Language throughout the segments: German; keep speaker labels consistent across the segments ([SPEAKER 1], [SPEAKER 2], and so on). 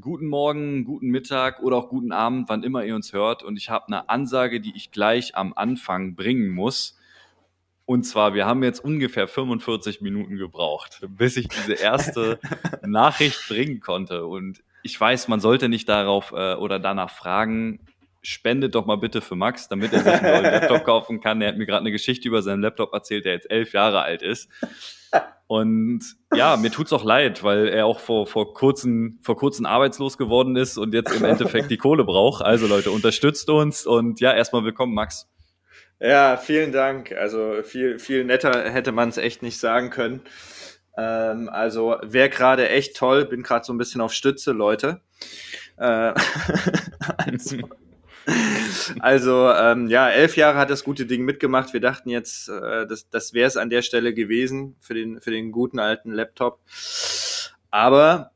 [SPEAKER 1] Guten Morgen, guten Mittag oder auch guten Abend, wann immer ihr uns hört. Und ich habe eine Ansage, die ich gleich am Anfang bringen muss. Und zwar, wir haben jetzt ungefähr 45 Minuten gebraucht, bis ich diese erste Nachricht bringen konnte. Und ich weiß, man sollte nicht darauf äh, oder danach fragen, spendet doch mal bitte für Max, damit er sich einen neuen Laptop kaufen kann. Er hat mir gerade eine Geschichte über seinen Laptop erzählt, der jetzt elf Jahre alt ist. Und ja, mir tut's auch leid, weil er auch vor, vor, kurzem, vor kurzem arbeitslos geworden ist und jetzt im Endeffekt die Kohle braucht. Also Leute, unterstützt uns und ja, erstmal willkommen, Max.
[SPEAKER 2] Ja, vielen Dank. Also viel, viel netter hätte man es echt nicht sagen können. Ähm, also wäre gerade echt toll, bin gerade so ein bisschen auf Stütze, Leute. Äh, also, also ähm, ja, elf Jahre hat das gute Ding mitgemacht. Wir dachten jetzt, äh, das, das wäre es an der Stelle gewesen für den, für den guten alten Laptop. Aber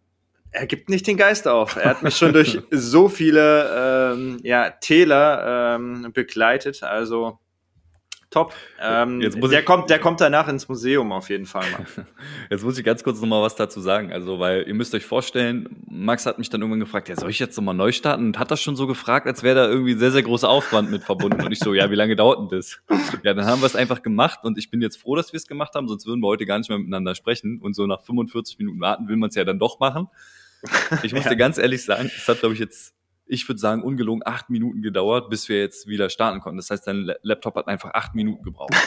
[SPEAKER 2] er gibt nicht den Geist auf. Er hat mich schon durch so viele ähm, ja, Täler ähm, begleitet. Also top. Ähm, der, kommt, der kommt danach ins Museum auf jeden Fall. Mal.
[SPEAKER 1] Jetzt muss ich ganz kurz noch mal was dazu sagen. Also, weil ihr müsst euch vorstellen, Max hat mich dann irgendwann gefragt, ja, soll ich jetzt noch mal neu starten? Und hat das schon so gefragt, als wäre da irgendwie sehr, sehr großer Aufwand mit verbunden. Und ich so, ja, wie lange dauert denn das? Ja, dann haben wir es einfach gemacht und ich bin jetzt froh, dass wir es gemacht haben, sonst würden wir heute gar nicht mehr miteinander sprechen. Und so nach 45 Minuten warten will man es ja dann doch machen. Ich muss ja. dir ganz ehrlich sagen, es hat, glaube ich, jetzt ich würde sagen, ungelogen acht Minuten gedauert, bis wir jetzt wieder starten konnten. Das heißt, dein Laptop hat einfach acht Minuten gebraucht.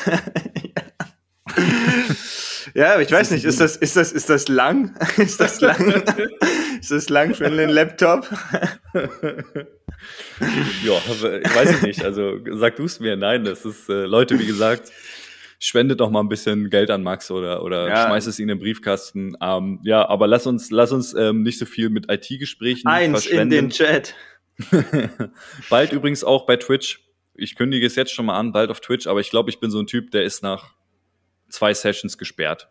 [SPEAKER 2] ja, aber ich weiß nicht, ist das, ist das, ist das lang? Ist das lang? ist das lang für einen Laptop?
[SPEAKER 1] ja, ich weiß nicht. Also sag du es mir. Nein, das ist, äh, Leute, wie gesagt, spendet doch mal ein bisschen Geld an Max oder, oder ja. schmeißt es in den Briefkasten. Ähm, ja, aber lass uns, lass uns ähm, nicht so viel mit IT-Gesprächen
[SPEAKER 2] Eins in den Chat.
[SPEAKER 1] bald übrigens auch bei Twitch. Ich kündige es jetzt schon mal an, bald auf Twitch, aber ich glaube, ich bin so ein Typ, der ist nach zwei Sessions gesperrt.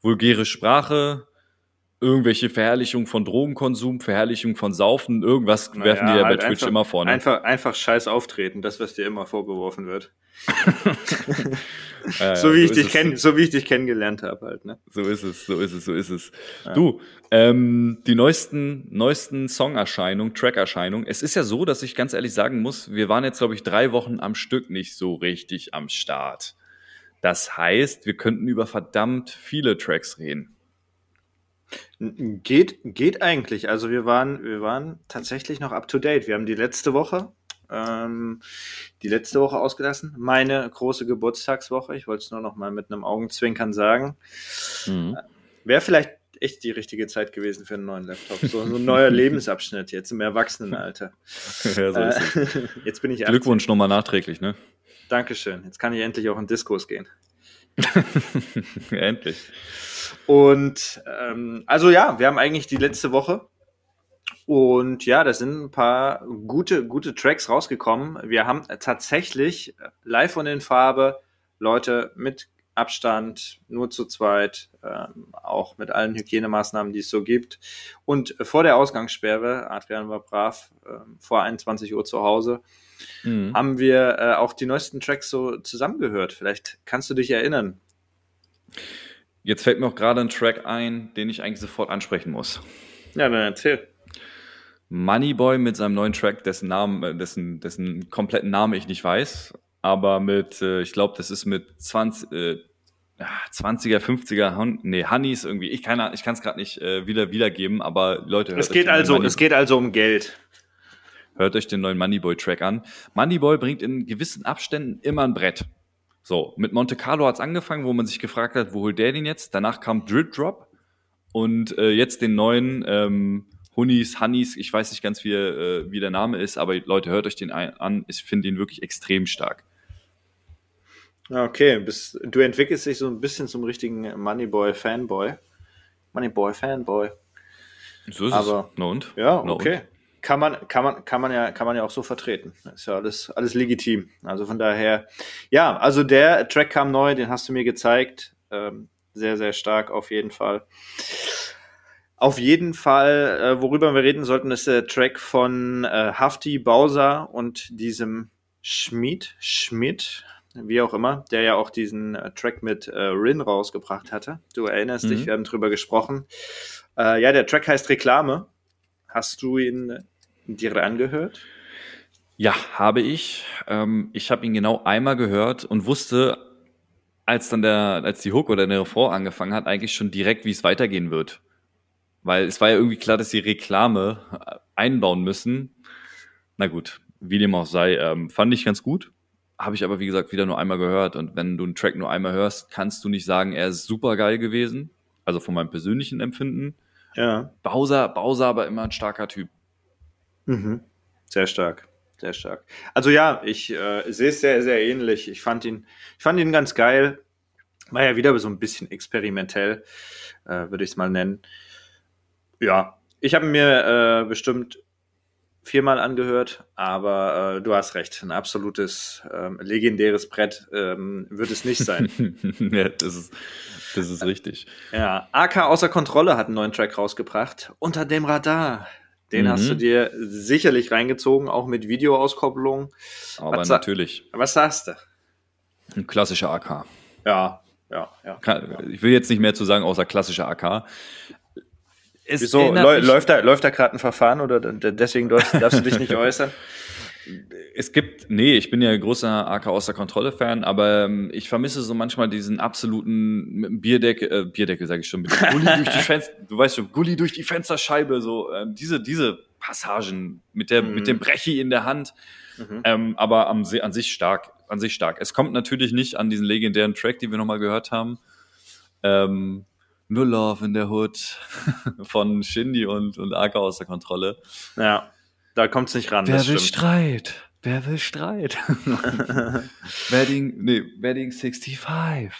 [SPEAKER 1] Vulgäre Sprache, irgendwelche Verherrlichung von Drogenkonsum, Verherrlichung von Saufen, irgendwas naja, werfen die ja halt bei Twitch
[SPEAKER 2] einfach,
[SPEAKER 1] immer vorne.
[SPEAKER 2] Einfach, einfach scheiß auftreten, das, was dir immer vorgeworfen wird. ja, so, wie so ich dich kenn, so wie ich dich kennengelernt habe halt, ne?
[SPEAKER 1] So ist es, so ist es, so ist es. Ja. Du, ähm, die neuesten, neuesten Songerscheinungen, Trackerscheinungen. Es ist ja so, dass ich ganz ehrlich sagen muss, wir waren jetzt, glaube ich, drei Wochen am Stück nicht so richtig am Start. Das heißt, wir könnten über verdammt viele Tracks reden.
[SPEAKER 2] Geht, geht eigentlich. Also wir waren, wir waren tatsächlich noch up to date. Wir haben die letzte Woche, ähm, die letzte Woche ausgelassen. Meine große Geburtstagswoche. Ich wollte es nur noch mal mit einem Augenzwinkern sagen. Mhm. Wäre vielleicht echt die richtige Zeit gewesen für einen neuen Laptop. So, so ein neuer Lebensabschnitt jetzt im Erwachsenenalter. ja, so ist
[SPEAKER 1] es. Jetzt bin ich 18. Glückwunsch nochmal nachträglich, ne?
[SPEAKER 2] Dankeschön. Jetzt kann ich endlich auch in Diskos gehen.
[SPEAKER 1] endlich.
[SPEAKER 2] Und ähm, also ja, wir haben eigentlich die letzte Woche und ja, da sind ein paar gute, gute Tracks rausgekommen. Wir haben tatsächlich live und in Farbe Leute mit Abstand, nur zu zweit, ähm, auch mit allen Hygienemaßnahmen, die es so gibt. Und vor der Ausgangssperre, Adrian war brav, äh, vor 21 Uhr zu Hause, mhm. haben wir äh, auch die neuesten Tracks so zusammengehört. Vielleicht kannst du dich erinnern.
[SPEAKER 1] Jetzt fällt mir auch gerade ein Track ein, den ich eigentlich sofort ansprechen muss.
[SPEAKER 2] Ja, dann erzähl.
[SPEAKER 1] Moneyboy mit seinem neuen Track, dessen Namen, äh, dessen, dessen kompletten Namen ich nicht weiß, aber mit, äh, ich glaube, das ist mit 20, äh, 20er, 50er, Hon nee, Honeys irgendwie. Ich kann ich kann es gerade nicht äh, wieder wiedergeben, aber Leute.
[SPEAKER 2] Es geht also, es geht also um Geld.
[SPEAKER 1] Hört euch den neuen Moneyboy Track an. Moneyboy bringt in gewissen Abständen immer ein Brett. So, mit Monte Carlo hat's angefangen, wo man sich gefragt hat, wo holt der den jetzt? Danach kam Drip Drop und äh, jetzt den neuen ähm, Honeys, Honeys, ich weiß nicht ganz, wie, äh, wie der Name ist, aber Leute, hört euch den an. Ich finde ihn wirklich extrem stark.
[SPEAKER 2] Okay, bist, du entwickelst dich so ein bisschen zum richtigen Moneyboy-Fanboy. Moneyboy-Fanboy.
[SPEAKER 1] So ist
[SPEAKER 2] Aber-
[SPEAKER 1] es. Na und?
[SPEAKER 2] Ja,
[SPEAKER 1] Na
[SPEAKER 2] okay. Kann man, kann man, kann man ja, kann man ja auch so vertreten. Ist ja alles, alles legitim. Also von daher, ja, also der Track kam neu, den hast du mir gezeigt. Ähm, sehr, sehr stark auf jeden Fall. Auf jeden Fall, äh, worüber wir reden sollten, ist der Track von äh, Hafti Bowser und diesem Schmied, Schmidt, wie auch immer, der ja auch diesen äh, Track mit äh, Rin rausgebracht hatte. Du erinnerst
[SPEAKER 1] Mhm.
[SPEAKER 2] dich, wir haben drüber gesprochen. Äh, ja, der Track heißt Reklame. Hast du ihn dir angehört?
[SPEAKER 1] Ja, habe ich. Ähm, ich habe ihn genau einmal gehört und wusste, als dann der, als die Hook oder der Refrain angefangen hat, eigentlich schon direkt, wie es weitergehen wird. Weil es war ja irgendwie klar, dass die Reklame äh, einbauen müssen. Na gut, wie dem auch sei, ähm, fand ich ganz gut. Habe ich aber, wie gesagt, wieder nur einmal gehört. Und wenn du einen Track nur einmal hörst, kannst du nicht sagen, er ist super geil gewesen. Also von meinem persönlichen Empfinden.
[SPEAKER 2] Ja.
[SPEAKER 1] Bowser, Bowser aber immer ein starker Typ.
[SPEAKER 2] Mhm. Sehr stark. Sehr stark. Also ja, ich äh, sehe es sehr, sehr ähnlich. Ich fand ihn, ich fand ihn ganz geil. War ja wieder so ein bisschen experimentell, äh, würde ich es mal nennen. Ja, ich habe mir äh, bestimmt viermal angehört, aber äh, du hast recht. Ein absolutes ähm, legendäres Brett ähm, wird es nicht sein.
[SPEAKER 1] ja, das ist, das ist richtig.
[SPEAKER 2] Ja, AK außer Kontrolle hat einen neuen Track rausgebracht. Unter dem Radar. Den
[SPEAKER 1] Mhm.
[SPEAKER 2] hast du dir sicherlich reingezogen, auch mit Videoauskopplung.
[SPEAKER 1] Aber
[SPEAKER 2] Was
[SPEAKER 1] natürlich,
[SPEAKER 2] Was sagst du?
[SPEAKER 1] ein klassischer AK.
[SPEAKER 2] Ja, ja, ja.
[SPEAKER 1] Kann- Ich will jetzt nicht mehr zu sagen, außer klassischer AK. Es
[SPEAKER 2] Wieso? Läu läuft da, läuft da gerade ein Verfahren oder deswegen darfst, darfst du dich nicht äußern?
[SPEAKER 1] Es gibt, nee, ich bin ja großer AK außer Kontrolle Fan, aber ähm, ich vermisse so manchmal diesen absoluten mit dem Bierdeckel, äh, Bierdeckel sage ich schon, mit Gulli durch die Fenster, du weißt schon, Gulli durch die Fensterscheibe, so ähm, diese diese Passagen mit der
[SPEAKER 2] Mhm.
[SPEAKER 1] mit dem Brechi in der Hand,
[SPEAKER 2] Mhm.
[SPEAKER 1] ähm, aber am, an sich stark, an sich stark. Es kommt natürlich nicht an diesen legendären Track, den wir nochmal gehört haben. Ähm, nur Love in der Hood von Shindy und und AK außer Kontrolle.
[SPEAKER 2] Ja, da kommt es nicht ran, das stimmt.
[SPEAKER 1] Streit? Wer will Streit? Wedding, nee, Wedding 65.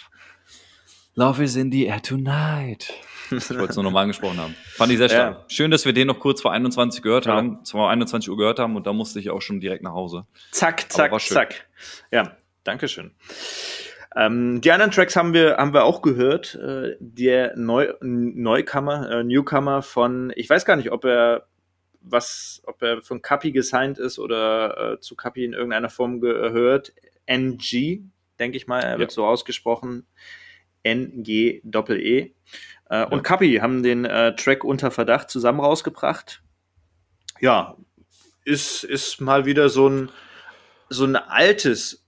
[SPEAKER 1] Love is in the air tonight. Ich wollte es nur nochmal angesprochen haben. Fand ich sehr stark.
[SPEAKER 2] Ja.
[SPEAKER 1] Schön, dass wir den noch kurz vor 21 gehört
[SPEAKER 2] Ja.
[SPEAKER 1] haben, vor 21 Uhr gehört haben und da musste ich auch schon direkt nach Hause.
[SPEAKER 2] Zack, zack, zack. Ja, Dankeschön. Ähm, die anderen Tracks haben wir, haben wir auch gehört. Äh, der Neu Neucomer, äh, Newcomer von, ich weiß gar nicht, ob er was, ob er von Kapi gesigned ist oder äh, zu Kapi in irgendeiner Form gehört. NG, denke ich mal, er wird
[SPEAKER 1] Ja.
[SPEAKER 2] so ausgesprochen. N-G-E-E. Äh, Und Kapi haben den äh, Track unter Verdacht zusammen rausgebracht. Ja, ist, ist mal wieder so ein, so ein altes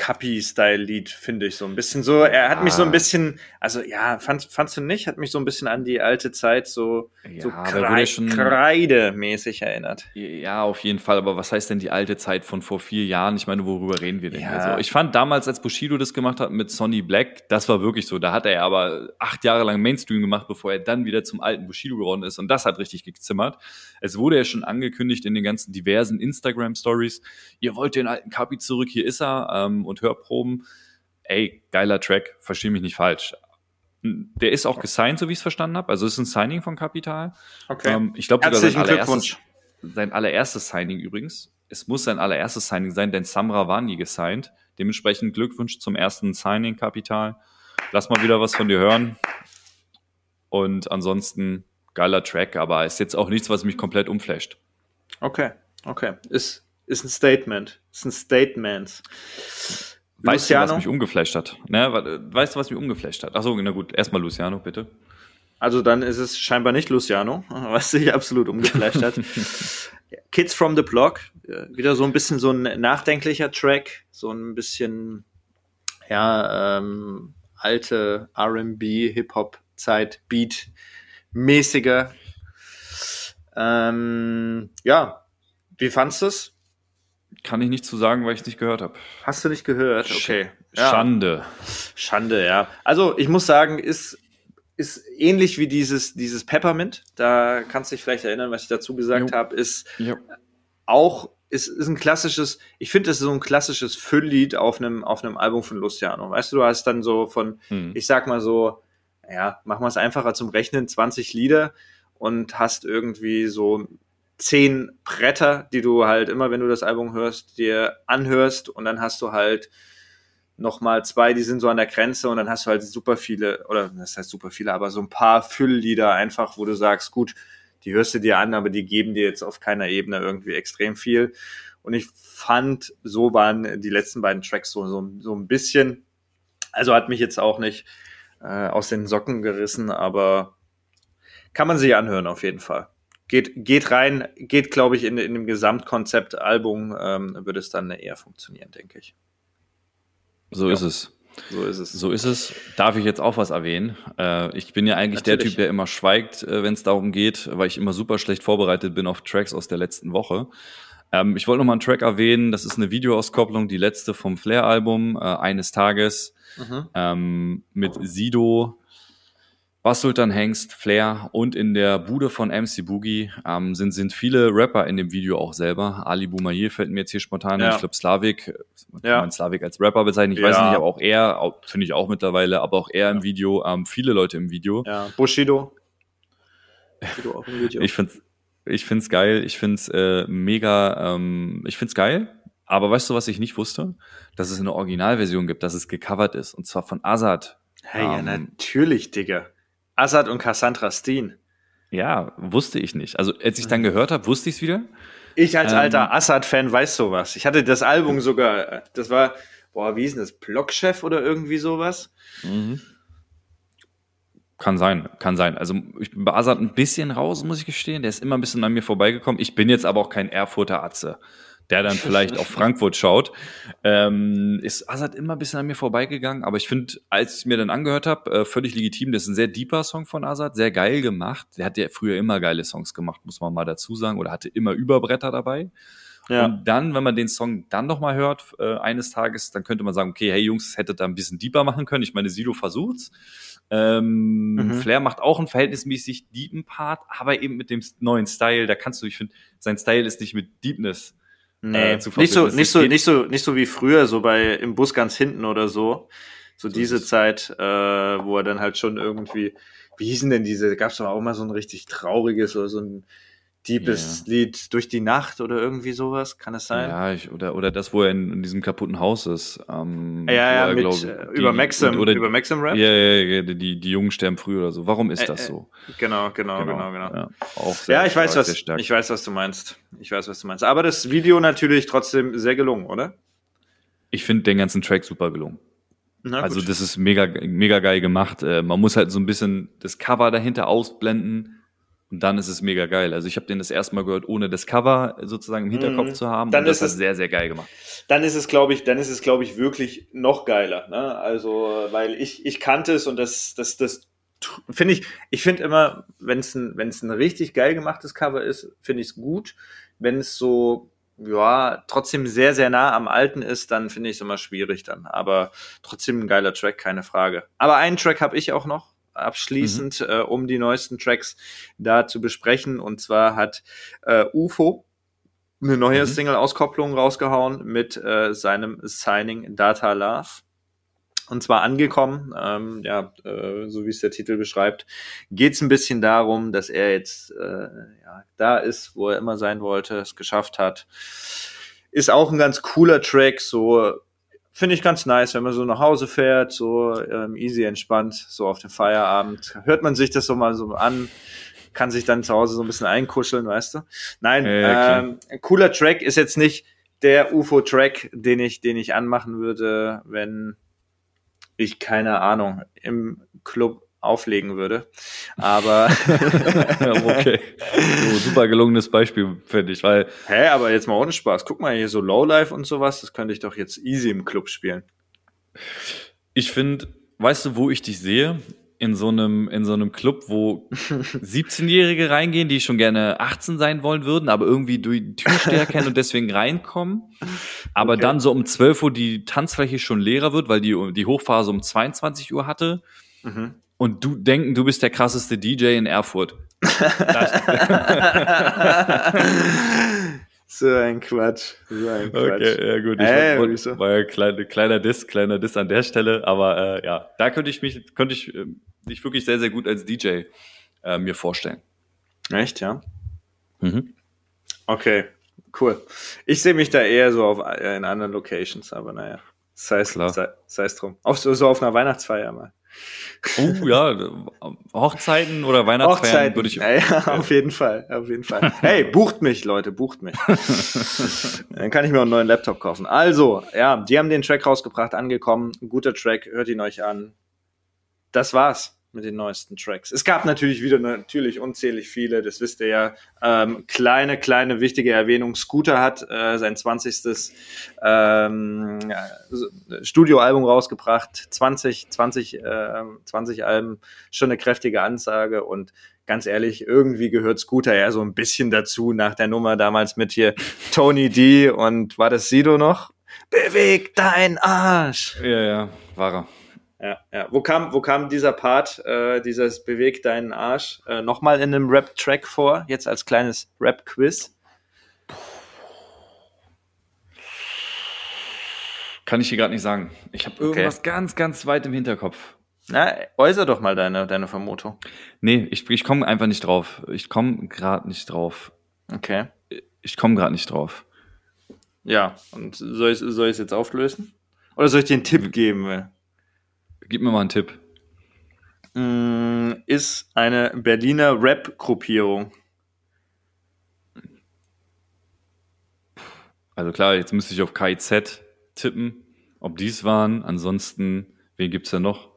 [SPEAKER 2] Kapi-Style-Lied, finde ich so ein bisschen so. Er hat mich so ein
[SPEAKER 1] Ja.
[SPEAKER 2] bisschen, also ja, fand, fandst du nicht? Hat mich so ein bisschen an die alte Zeit so, so
[SPEAKER 1] aber wurde
[SPEAKER 2] Krei Kreidemäßig erinnert.
[SPEAKER 1] Ja, auf jeden Fall. Aber was heißt denn die alte Zeit von vor vier Jahren? Ich meine, worüber reden wir denn
[SPEAKER 2] Ja.
[SPEAKER 1] hier? So, ich fand damals, als Bushido das gemacht hat mit Sonny Black, das war wirklich so. Da hat er aber acht Jahre lang Mainstream gemacht, bevor er dann wieder zum alten Bushido geworden ist. Und das hat richtig gezimmert. Es wurde ja schon angekündigt in den ganzen diversen Instagram-Stories. Ihr wollt den alten Kapi zurück, hier ist er. Ähm, und Hörproben. Ey, geiler Track, verstehe mich nicht falsch. Der ist auch gesigned, so wie ich es verstanden habe. Also es ist ein Signing von Kapital.
[SPEAKER 2] Okay.
[SPEAKER 1] Ähm, ich glaube sein allererstes,
[SPEAKER 2] Glückwunsch.
[SPEAKER 1] sein allererstes Signing übrigens. Es muss sein allererstes Signing sein, denn Samra war nie gesigned. Dementsprechend Glückwunsch zum ersten Signing Kapital. Lass mal wieder was von dir hören. Und ansonsten geiler Track, aber ist jetzt auch nichts, was mich komplett umflasht.
[SPEAKER 2] Okay, okay. Ist, ist ein Statement. Ist ein Statement.
[SPEAKER 1] Weißt du, was
[SPEAKER 2] Luciano?
[SPEAKER 1] mich umgeflasht hat? Ne, weißt du, was mich umgeflasht hat? Achso, na gut, erstmal Luciano, bitte.
[SPEAKER 2] Also dann ist es scheinbar nicht Luciano, was sich absolut umgeflasht hat. Kids from the Block, äh, wieder so ein bisschen so ein nachdenklicher Track, so ein bisschen ja ähm, alte R&B Hip Hop Zeit Beat mäßiger. Ähm, ja, wie fandst du es?
[SPEAKER 1] Kann ich nicht zu sagen, weil ich es nicht gehört habe.
[SPEAKER 2] Hast du nicht gehört? Okay. Ja.
[SPEAKER 1] Schande.
[SPEAKER 2] Schande, ja. Also ich muss sagen, ist, ist ähnlich wie dieses, dieses Peppermint. Da kannst du dich vielleicht erinnern, was ich dazu gesagt
[SPEAKER 1] Jo.
[SPEAKER 2] habe, ist
[SPEAKER 1] Ja.
[SPEAKER 2] auch, ist, ist ein klassisches, ich finde, das ist so ein klassisches Fülllied auf einem, auf einem Album von Luciano. Weißt du, du hast dann so von,
[SPEAKER 1] Hm.
[SPEAKER 2] ich sag mal so, ja, machen wir es einfacher zum Rechnen, 20 Lieder und hast irgendwie so zehn Bretter, die du halt immer, wenn du das Album hörst, dir anhörst und dann hast du halt nochmal zwei, die sind so an der Grenze und dann hast du halt super viele, oder das heißt super viele, aber so ein paar Fülllieder einfach, wo du sagst, gut, die hörst du dir an, aber die geben dir jetzt auf keiner Ebene irgendwie extrem viel. Und ich fand, so waren die letzten beiden Tracks so, so, so ein bisschen, also hat mich jetzt auch nicht äh, aus den Socken gerissen, aber kann man sich anhören auf jeden Fall. Geht, geht rein, geht, glaube ich, in, in dem Gesamtkonzept Album, ähm, würde es dann eher funktionieren, denke ich.
[SPEAKER 1] So ja. ist es.
[SPEAKER 2] So ist es.
[SPEAKER 1] So ist es. Darf ich jetzt auch was erwähnen? Äh, ich bin ja eigentlich Natürlich. der Typ, der immer schweigt, äh, wenn es darum geht, weil ich immer super schlecht vorbereitet bin auf Tracks aus der letzten Woche. Ähm, ich wollte noch mal einen Track erwähnen. Das ist eine Videoauskopplung, die letzte vom Flair-Album, äh, eines Tages, mhm. ähm, mit Sido, was Sultan Hengst, Flair und in der Bude von MC Boogie ähm, sind, sind viele Rapper in dem Video auch selber. Ali Boumaier fällt mir jetzt hier spontan ja. Ich glaube, Slavik, man ja. kann Slavik als Rapper bezeichnen, ich ja. weiß nicht, aber auch er, finde ich auch mittlerweile, aber auch er im Video, ähm, viele Leute im Video.
[SPEAKER 2] Ja, Bushido.
[SPEAKER 1] Bushido auch im Video. Ich finde ich find's geil, ich find's äh, mega, ähm, ich find's geil. Aber weißt du, was ich nicht wusste? Dass es eine Originalversion gibt, dass es gecovert ist. Und zwar von Azad.
[SPEAKER 2] Hey, ähm, ja, natürlich, Digga. Assad und Cassandra Steen.
[SPEAKER 1] Ja, wusste ich nicht. Also als ich dann gehört habe, wusste ich es wieder.
[SPEAKER 2] Ich als ähm, alter Assad-Fan weiß sowas. Ich hatte das Album sogar, das war, boah, wie ist denn das, Blockchef oder irgendwie sowas? Mhm.
[SPEAKER 1] Kann sein, kann sein. Also ich bin bei Assad ein bisschen raus, muss ich gestehen. Der ist immer ein bisschen an mir vorbeigekommen. Ich bin jetzt aber auch kein Erfurter Atze der dann vielleicht auf Frankfurt schaut, ähm, ist Azad immer ein bisschen an mir vorbeigegangen. Aber ich finde, als ich mir dann angehört habe, äh, völlig legitim. Das ist ein sehr deeper Song von Azad, sehr geil gemacht. Der hat ja früher immer geile Songs gemacht, muss man mal dazu sagen, oder hatte immer Überbretter dabei. Ja. Und dann, wenn man den Song dann noch mal hört, äh, eines Tages, dann könnte man sagen, okay, hey Jungs, hättet da ein bisschen deeper machen können. Ich meine, Sido versucht's. Ähm, mhm. Flair macht auch einen verhältnismäßig deepen Part, aber eben mit dem neuen Style. Da kannst du, ich finde, sein Style ist nicht mit Deepness
[SPEAKER 2] Nee, äh, nicht so, nicht so, nicht so, nicht so wie früher, so bei im Bus ganz hinten oder so. So, so diese Zeit, äh, wo er dann halt schon irgendwie, wie hießen denn diese, gab's doch auch mal so ein richtig trauriges oder so ein Diebes yeah. Lied durch die Nacht oder irgendwie sowas, kann es sein?
[SPEAKER 1] Ja, ich, oder, oder das, wo er in, in diesem kaputten Haus ist.
[SPEAKER 2] Ähm, ja, ja, mit, glaub, äh, die, über Maxim, oder, über Maxim Rap?
[SPEAKER 1] Ja, ja, ja, die, die Jungen sterben früh oder so. Warum ist das so?
[SPEAKER 2] Genau, genau, genau, genau. genau. Ja, auch sehr, ja ich weiß, was, ich weiß, was du meinst. Ich weiß, was du meinst. Aber das Video natürlich trotzdem sehr gelungen, oder?
[SPEAKER 1] Ich finde den ganzen Track super gelungen. Na, also das ist mega, mega geil gemacht. Äh, man muss halt so ein bisschen das Cover dahinter ausblenden und dann ist es mega geil. Also ich habe den das erste Mal gehört, ohne das Cover sozusagen im Hinterkopf mhm. zu haben.
[SPEAKER 2] Dann
[SPEAKER 1] und das
[SPEAKER 2] ist es
[SPEAKER 1] sehr, sehr geil gemacht.
[SPEAKER 2] Dann ist es, glaube ich, dann ist es, glaube ich, wirklich noch geiler. Ne? Also, weil ich, ich kannte es und das, das, das finde ich, ich finde immer, wenn es ein, wenn es ein richtig geil gemachtes Cover ist, finde ich es gut. Wenn es so, ja, trotzdem sehr, sehr nah am Alten ist, dann finde ich es immer schwierig dann. Aber trotzdem ein geiler Track, keine Frage. Aber einen Track habe ich auch noch abschließend, mhm. äh, um die neuesten Tracks da zu besprechen. Und zwar hat äh, UFO eine neue mhm. Single-Auskopplung rausgehauen mit äh, seinem Signing Data Love. Und zwar angekommen, ähm, ja, äh, so wie es der Titel beschreibt, geht es ein bisschen darum, dass er jetzt äh, ja, da ist, wo er immer sein wollte, es geschafft hat. Ist auch ein ganz cooler Track, so finde ich ganz nice, wenn man so nach Hause fährt, so ähm, easy entspannt, so auf den Feierabend. Hört man sich das so mal so an, kann sich dann zu Hause so ein bisschen einkuscheln, weißt du? Nein, ja, ähm, cooler Track ist jetzt nicht der UFO-Track, den ich, den ich anmachen würde, wenn ich keine Ahnung im Club auflegen würde. Aber
[SPEAKER 1] okay. So, super gelungenes Beispiel, finde ich, weil.
[SPEAKER 2] Hä, aber jetzt mal ohne Spaß. Guck mal hier so Lowlife und sowas, das könnte ich doch jetzt easy im Club spielen.
[SPEAKER 1] Ich finde, weißt du, wo ich dich sehe? In so einem, in so einem Club, wo 17-Jährige reingehen, die schon gerne 18 sein wollen würden, aber irgendwie durch die Türsteher kennen und deswegen reinkommen. Aber okay. dann so um 12 Uhr die Tanzfläche schon leerer wird, weil die, die Hochphase um 22 Uhr hatte. Mhm und du denken, du bist der krasseste DJ in Erfurt.
[SPEAKER 2] so ein Quatsch. So ein Quatsch.
[SPEAKER 1] Okay, ja gut. Ich hey, war, so? war ja kleiner, kleiner Diss, kleiner Diss an der Stelle, aber äh, ja, da könnte ich mich, könnte ich äh, mich wirklich sehr, sehr gut als DJ äh, mir vorstellen.
[SPEAKER 2] Echt, ja?
[SPEAKER 1] Mhm.
[SPEAKER 2] Okay, cool. Ich sehe mich da eher so auf, äh, in anderen Locations, aber naja. Sei es drum. Auch so, so auf einer Weihnachtsfeier mal.
[SPEAKER 1] Oh ja, Hochzeiten oder Weihnachtsfeiern würde ich.
[SPEAKER 2] Ja, ja, auf jeden Fall, auf jeden Fall. Hey, bucht mich, Leute, bucht mich. Dann kann ich mir auch einen neuen Laptop kaufen. Also, ja, die haben den Track rausgebracht, angekommen. Guter Track, hört ihn euch an. Das war's mit den neuesten Tracks. Es gab natürlich wieder natürlich unzählig viele, das wisst ihr ja. Ähm, kleine, kleine, wichtige Erwähnung. Scooter hat äh, sein 20. Ähm, Studioalbum rausgebracht. 20, 20, äh, 20 Alben, schon eine kräftige Ansage und ganz ehrlich, irgendwie gehört Scooter ja so ein bisschen dazu nach der Nummer damals mit hier Tony D und war das Sido noch? Beweg dein Arsch!
[SPEAKER 1] Ja, ja, war er.
[SPEAKER 2] Ja, ja. Wo kam, wo kam dieser Part, äh, dieses Beweg deinen Arsch, äh, nochmal in einem Rap-Track vor, jetzt als kleines Rap-Quiz?
[SPEAKER 1] Kann ich dir gerade nicht sagen. Ich habe irgendwas ganz, ganz weit im Hinterkopf.
[SPEAKER 2] Na, äußer doch mal deine, deine Vermutung.
[SPEAKER 1] Nee, ich, ich komme einfach nicht drauf. Ich komme gerade nicht drauf.
[SPEAKER 2] Okay.
[SPEAKER 1] Ich komme gerade nicht drauf.
[SPEAKER 2] Ja, und soll ich soll es jetzt auflösen? Oder soll ich dir einen Tipp geben?
[SPEAKER 1] Gib mir mal einen Tipp.
[SPEAKER 2] Mm, ist eine Berliner Rap-Gruppierung.
[SPEAKER 1] Also klar, jetzt müsste ich auf KIZ tippen, ob dies waren. Ansonsten, wen gibt's da noch?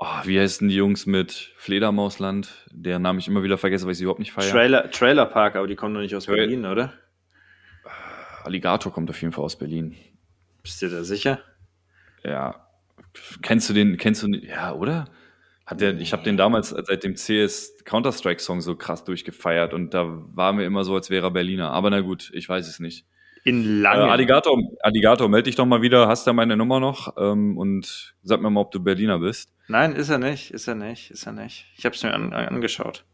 [SPEAKER 1] Oh, wie heißen die Jungs mit Fledermausland, deren Namen ich immer wieder vergesse, weil ich sie überhaupt nicht feiere.
[SPEAKER 2] Trailer, Trailer Park, aber die kommen doch nicht aus
[SPEAKER 1] Trail-
[SPEAKER 2] Berlin, oder?
[SPEAKER 1] Alligator kommt auf jeden Fall aus Berlin.
[SPEAKER 2] Bist du da sicher?
[SPEAKER 1] Ja. Kennst du den, kennst du den, ja, oder? Hat der, ich habe den damals seit dem CS Counter-Strike-Song so krass durchgefeiert und da war mir immer so, als wäre er Berliner. Aber na gut, ich weiß es nicht.
[SPEAKER 2] In
[SPEAKER 1] Äh,
[SPEAKER 2] Langen.
[SPEAKER 1] Alligator, Alligator, melde dich doch mal wieder, hast da meine Nummer noch ähm, und sag mir mal, ob du Berliner bist.
[SPEAKER 2] Nein, ist er nicht, ist er nicht, ist er nicht. Ich habe es mir an, angeschaut.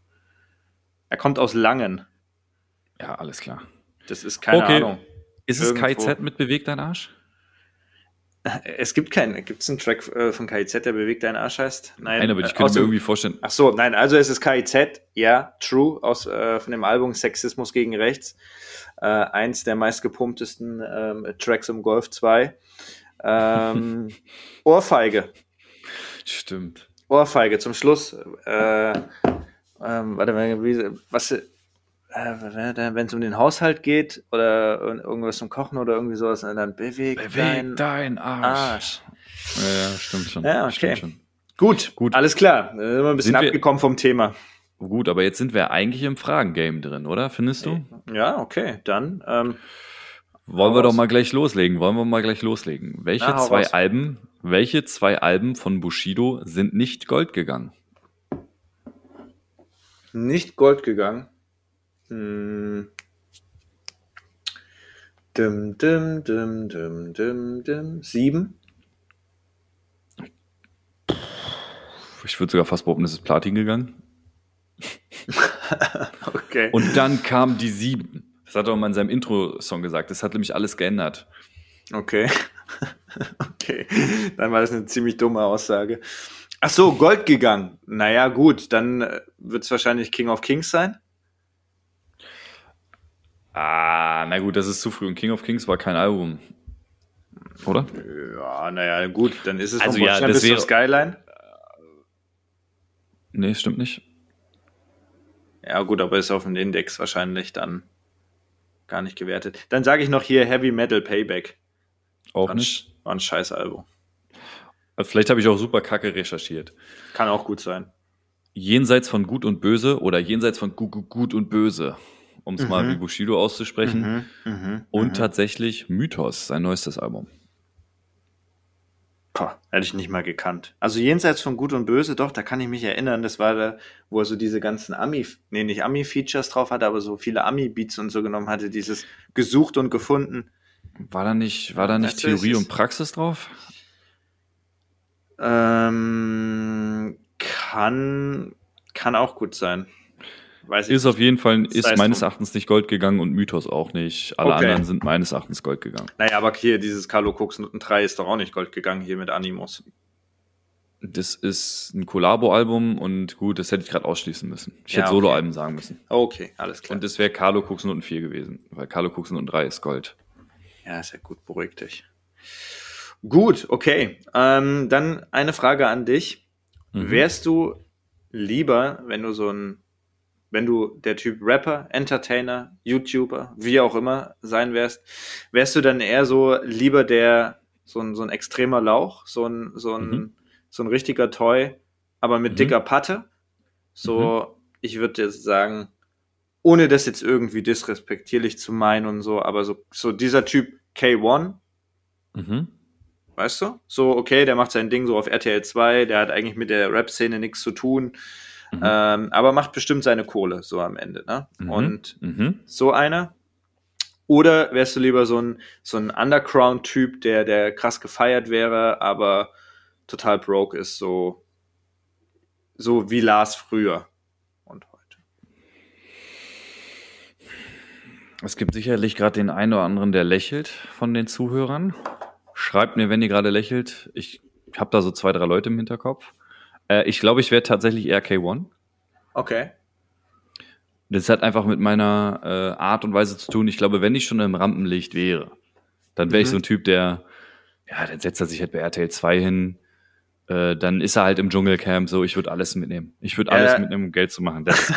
[SPEAKER 2] Er kommt aus Langen.
[SPEAKER 1] Ja, alles klar.
[SPEAKER 2] Das ist keine
[SPEAKER 1] Okay.
[SPEAKER 2] Ahnung.
[SPEAKER 1] Ist es
[SPEAKER 2] Irgendwo.
[SPEAKER 1] KZ mit Bewegt dein Arsch?
[SPEAKER 2] Es gibt keinen. Gibt es einen Track äh, von KIZ, der bewegt deinen Arsch heißt? Nein,
[SPEAKER 1] Nein, aber ich
[SPEAKER 2] äh,
[SPEAKER 1] könnte
[SPEAKER 2] aus
[SPEAKER 1] mir irgendwie vorstellen,
[SPEAKER 2] Ach so, nein, also es ist KIZ, ja, true, aus, äh, von dem Album Sexismus gegen Rechts. Äh, eins der meistgepumptesten ähm, Tracks im Golf 2. Ähm, Ohrfeige.
[SPEAKER 1] stimmt.
[SPEAKER 2] Ohrfeige zum Schluss. Äh, ähm, warte mal, wie, was, äh, wenn es um den Haushalt geht oder ir- irgendwas zum Kochen oder irgendwie sowas, dann beweg dein
[SPEAKER 1] dein
[SPEAKER 2] Arsch.
[SPEAKER 1] Ja, ja, stimmt schon.
[SPEAKER 2] Ja, okay.
[SPEAKER 1] Stimmt schon.
[SPEAKER 2] Gut,
[SPEAKER 1] Gut.
[SPEAKER 2] alles klar. Da sind wir ein bisschen
[SPEAKER 1] Sind wir-
[SPEAKER 2] abgekommen vom Thema.
[SPEAKER 1] Gut, aber jetzt sind wir eigentlich im Fragengame drin, oder? Findest du?
[SPEAKER 2] Ja, okay, dann. Ähm,
[SPEAKER 1] Wollen wir doch
[SPEAKER 2] raus.
[SPEAKER 1] mal gleich loslegen. Wollen wir mal gleich loslegen. Welche
[SPEAKER 2] Na,
[SPEAKER 1] zwei
[SPEAKER 2] raus.
[SPEAKER 1] Alben, welche zwei Alben von Bushido sind nicht Gold gegangen?
[SPEAKER 2] nicht Gold gegangen. Hm. Dim, dim, dim, dim, dim, dim. Sieben?
[SPEAKER 1] Ich würde sogar fast behaupten, es ist Platin gegangen.
[SPEAKER 2] Okay.
[SPEAKER 1] Und dann kam die sieben. Das hat er auch mal in seinem Intro-Song gesagt. Das hat nämlich alles geändert.
[SPEAKER 2] Okay. okay. Dann war das eine ziemlich dumme Aussage. Ach so, Gold gegangen. Naja, gut, dann wird es wahrscheinlich King of Kings sein.
[SPEAKER 1] Ah, na gut, das ist zu früh. Und King of Kings war kein Album. Oder?
[SPEAKER 2] Ja, naja, gut, dann ist es
[SPEAKER 1] Also
[SPEAKER 2] vom
[SPEAKER 1] ja, das
[SPEAKER 2] bis
[SPEAKER 1] wäre-
[SPEAKER 2] Skyline.
[SPEAKER 1] Nee, stimmt nicht.
[SPEAKER 2] Ja, gut, aber ist auf dem Index wahrscheinlich dann gar nicht gewertet. Dann sage ich noch hier Heavy Metal Payback.
[SPEAKER 1] Auch
[SPEAKER 2] War ein,
[SPEAKER 1] nicht.
[SPEAKER 2] Sch- war ein scheiß Album.
[SPEAKER 1] Also vielleicht habe ich auch super kacke recherchiert.
[SPEAKER 2] Kann auch gut sein.
[SPEAKER 1] Jenseits von Gut und Böse oder Jenseits von Gu Gu Gut und Böse, um es mal
[SPEAKER 2] Mhm.
[SPEAKER 1] wie Bushido auszusprechen.
[SPEAKER 2] mhm,
[SPEAKER 1] Und
[SPEAKER 2] mhm.
[SPEAKER 1] tatsächlich Mythos, sein neuestes Album.
[SPEAKER 2] Boah, hätte ich nicht mal gekannt. Also jenseits von Gut und Böse, doch, da kann ich mich erinnern. Das war da, wo er so diese ganzen Ami, nee, nicht Ami-Features drauf hatte, aber so viele Ami-Beats und so genommen hatte. Dieses gesucht und gefunden.
[SPEAKER 1] War da nicht, war da nicht
[SPEAKER 2] Das
[SPEAKER 1] Theorie und Praxis drauf?
[SPEAKER 2] Ähm, kann, kann auch gut sein. Weiß ich
[SPEAKER 1] Ist auf jeden Fall, ist
[SPEAKER 2] es
[SPEAKER 1] meines. Erachtens nicht Gold gegangen und Mythos auch nicht. Alle
[SPEAKER 2] Okay.
[SPEAKER 1] anderen sind meines Erachtens Gold gegangen.
[SPEAKER 2] Naja, aber hier dieses Carlo Cooks Noten 3 ist doch auch nicht Gold gegangen hier mit Animus.
[SPEAKER 1] Das ist ein Collabo-Album und gut, das hätte ich gerade ausschließen müssen. Ich
[SPEAKER 2] Ja,
[SPEAKER 1] hätte
[SPEAKER 2] okay.
[SPEAKER 1] Solo-Alben sagen müssen.
[SPEAKER 2] Okay, alles klar.
[SPEAKER 1] Und das wäre Carlo Kuxnoten 4 gewesen, weil Carlo Kuxnoten 3 ist Gold.
[SPEAKER 2] Ja, ist ja gut, beruhig dich. Gut, okay. Ähm, dann eine Frage an dich.
[SPEAKER 1] Mhm.
[SPEAKER 2] Wärst du lieber, wenn du so ein, wenn du der Typ Rapper, Entertainer, YouTuber, wie auch immer sein wärst, wärst du dann eher so lieber der, so ein, so ein extremer Lauch, so ein, so ein,
[SPEAKER 1] Mhm.
[SPEAKER 2] so ein richtiger Toy, aber mit
[SPEAKER 1] Mhm.
[SPEAKER 2] dicker Patte? So, ich würde jetzt sagen, ohne das jetzt irgendwie disrespektierlich zu meinen und so, aber so, so dieser Typ K1,
[SPEAKER 1] Mhm.
[SPEAKER 2] weißt du? So, okay, der macht sein Ding so auf RTL 2, der hat eigentlich mit der Rap-Szene nichts zu tun,
[SPEAKER 1] Mhm.
[SPEAKER 2] ähm, aber macht bestimmt seine Kohle so am Ende, ne?
[SPEAKER 1] Mhm.
[SPEAKER 2] Und
[SPEAKER 1] Mhm.
[SPEAKER 2] so einer. Oder wärst du lieber so ein, so ein Underground-Typ, der, der krass gefeiert wäre, aber total broke ist, so, so wie Lars früher und heute.
[SPEAKER 1] Es gibt sicherlich gerade den einen oder anderen, der lächelt von den Zuhörern. Schreibt mir, wenn ihr gerade lächelt. Ich habe da so zwei, drei Leute im Hinterkopf. Äh, ich glaube, ich wäre tatsächlich eher K1.
[SPEAKER 2] Okay.
[SPEAKER 1] Das hat einfach mit meiner äh, Art und Weise zu tun. Ich glaube, wenn ich schon im Rampenlicht wäre, dann wäre ich
[SPEAKER 2] Mhm.
[SPEAKER 1] so ein Typ, der, ja, dann setzt er sich halt bei RTL 2 hin. Äh, dann ist er halt im Dschungelcamp so, ich würde alles mitnehmen. Ich würde alles mitnehmen, um Geld zu machen. Das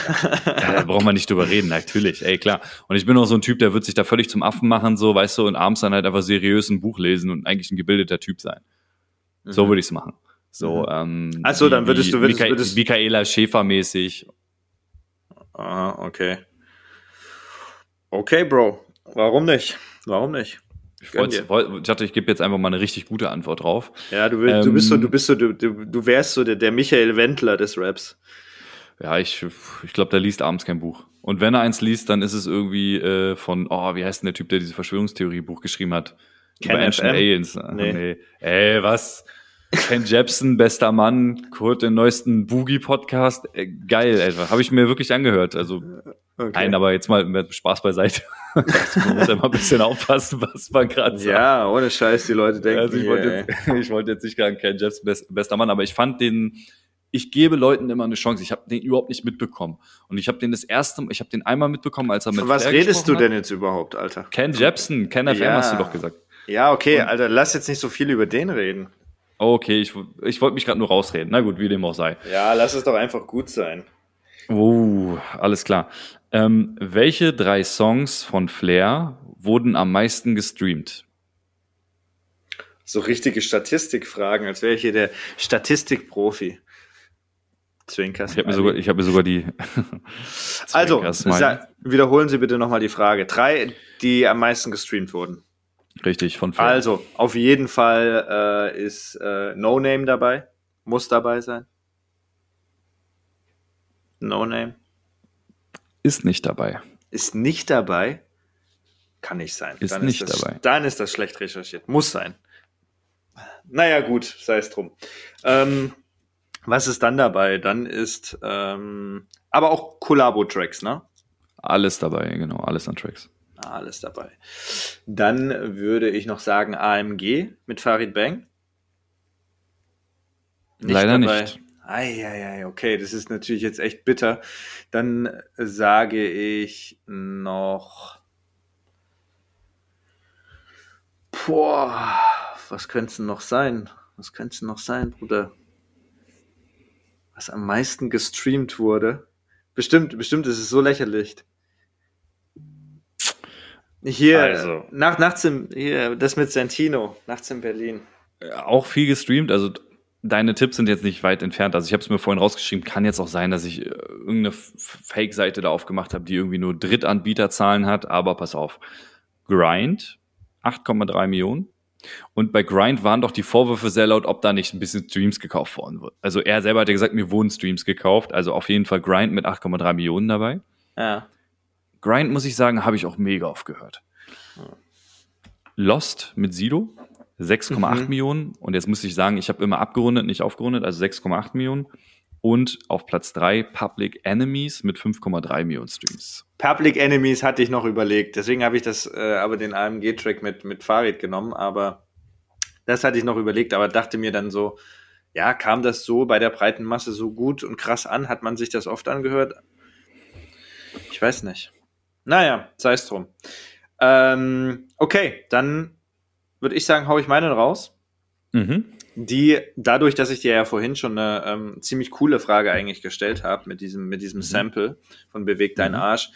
[SPEAKER 1] ja, da braucht man nicht drüber reden, natürlich, ey, klar. Und ich bin auch so ein Typ, der wird sich da völlig zum Affen machen, so, weißt du, und abends dann halt einfach seriös ein Buch lesen und eigentlich ein gebildeter Typ sein. So würde ich es machen. So,
[SPEAKER 2] Mhm.
[SPEAKER 1] ähm,
[SPEAKER 2] Ach so, dann würdest du- würdest-
[SPEAKER 1] Mika
[SPEAKER 2] würdest-
[SPEAKER 1] Michaela Schäfer-mäßig.
[SPEAKER 2] Ah, okay. Okay, Bro. Warum nicht? Warum nicht?
[SPEAKER 1] Ich, wollte, ich dachte, ich gebe jetzt einfach mal eine richtig gute Antwort drauf.
[SPEAKER 2] Ja, du, du bist so,
[SPEAKER 1] Ähm,
[SPEAKER 2] du bist so, du, du, du wärst so der, der Michael Wendler des Raps.
[SPEAKER 1] Ja, ich, ich glaube, der liest abends kein Buch. Und wenn er eins liest, dann ist es irgendwie äh, von, oh, wie heißt denn der Typ, der diese Verschwörungstheorie-Buch geschrieben hat?
[SPEAKER 2] Ken
[SPEAKER 1] Über Ancient? Aliens.
[SPEAKER 2] Nee.
[SPEAKER 1] Nee. Ey, was? Ken Jepsen, bester Mann, Kurt, den neuesten Boogie-Podcast. Äh, geil, einfach. Habe ich mir wirklich angehört. Also,
[SPEAKER 2] Okay.
[SPEAKER 1] nein, aber jetzt mal mit Spaß beiseite. man muss ja mal ein bisschen aufpassen, was man gerade sagt.
[SPEAKER 2] ja, ohne Scheiß, die Leute denken.
[SPEAKER 1] Also ich wollte jetzt, ich wollte jetzt nicht sagen, Ken best, bester Mann, aber ich fand den, ich gebe Leuten immer eine Chance. Ich habe den überhaupt nicht mitbekommen. Und ich habe den das erste, ich habe den einmal mitbekommen, als er mit
[SPEAKER 2] Von was
[SPEAKER 1] Flair
[SPEAKER 2] redest du denn jetzt überhaupt, Alter?
[SPEAKER 1] Ken Jepsen, Ken FM
[SPEAKER 2] Ja.
[SPEAKER 1] hast du doch gesagt.
[SPEAKER 2] Ja, okay,
[SPEAKER 1] Und-
[SPEAKER 2] Alter, lass jetzt nicht so viel über den reden.
[SPEAKER 1] Okay, ich, ich wollte mich gerade nur rausreden. Na gut, wie dem auch sei.
[SPEAKER 2] Ja, lass es doch einfach gut sein.
[SPEAKER 1] Oh, alles klar. Ähm, welche drei Songs von Flair wurden am meisten gestreamt?
[SPEAKER 2] So richtige Statistikfragen, als wäre ich hier der Statistikprofi. Zwinkerst.
[SPEAKER 1] Ich habe mir sogar, ich habe mir sogar die.
[SPEAKER 2] also, wiederholen Sie bitte nochmal die Frage. Drei, die am meisten gestreamt wurden.
[SPEAKER 1] Richtig von Flair.
[SPEAKER 2] Also, auf jeden Fall äh, ist äh, No Name dabei. Muss dabei sein. No Name.
[SPEAKER 1] ist nicht dabei.
[SPEAKER 2] Ist nicht dabei. Kann nicht sein.
[SPEAKER 1] Ist nicht
[SPEAKER 2] das,
[SPEAKER 1] dabei.
[SPEAKER 2] Dann ist das schlecht recherchiert. Muss sein. Naja, gut, sei es drum. Ähm, was ist dann dabei? Dann ist ähm, aber auch Collabo-Tracks, ne?
[SPEAKER 1] Alles dabei, genau, alles an Tracks.
[SPEAKER 2] Alles dabei. Dann würde ich noch sagen AMG mit Farid Bang.
[SPEAKER 1] Leider nicht.
[SPEAKER 2] Eieiei, okay, das ist natürlich jetzt echt bitter. Dann sage ich noch. Boah, was könnte es denn noch sein? Was könnte es denn noch sein, Bruder? Was am meisten gestreamt wurde? Bestimmt, bestimmt ist es so lächerlich. Hier,
[SPEAKER 1] Also.
[SPEAKER 2] nach, nachts im, hier, das mit Santino, nachts in Berlin.
[SPEAKER 1] Auch viel gestreamt, also deine Tipps sind jetzt nicht weit entfernt. Also ich habe es mir vorhin rausgeschrieben, kann jetzt auch sein, dass ich äh, irgendeine Fake-Seite da aufgemacht habe, die irgendwie nur Drittanbieterzahlen hat, aber pass auf. Grind, 8,3 Millionen. Und bei Grind waren doch die Vorwürfe sehr laut, ob da nicht ein bisschen Streams gekauft worden wird. Also er selber hat ja gesagt, mir wurden Streams gekauft. Also auf jeden Fall Grind mit 8,3 Millionen dabei.
[SPEAKER 2] Ja.
[SPEAKER 1] Grind, muss ich sagen, habe ich auch mega oft gehört. Lost mit Sido, 6,8
[SPEAKER 2] Mhm.
[SPEAKER 1] Millionen. Und jetzt muss ich sagen, ich habe immer abgerundet, nicht aufgerundet, also 6,8 Millionen. Und auf Platz 3 Public Enemies mit 5,3 Millionen Streams.
[SPEAKER 2] Public Enemies hatte ich noch überlegt, deswegen habe ich das, äh, aber den AMG-Track mit, mit Farid genommen, aber das hatte ich noch überlegt, aber dachte mir dann so, ja, kam das so bei der breiten Masse so gut und krass an? Hat man sich das oft angehört? Ich weiß nicht. Naja, sei es drum. Ähm, okay, dann würde ich sagen, hau ich meinen raus.
[SPEAKER 1] Mhm.
[SPEAKER 2] Die, dadurch, dass ich dir ja vorhin schon eine ähm, ziemlich coole Frage eigentlich gestellt habe mit diesem, mit diesem Sample von Beweg deinen
[SPEAKER 1] Mhm.
[SPEAKER 2] Arsch,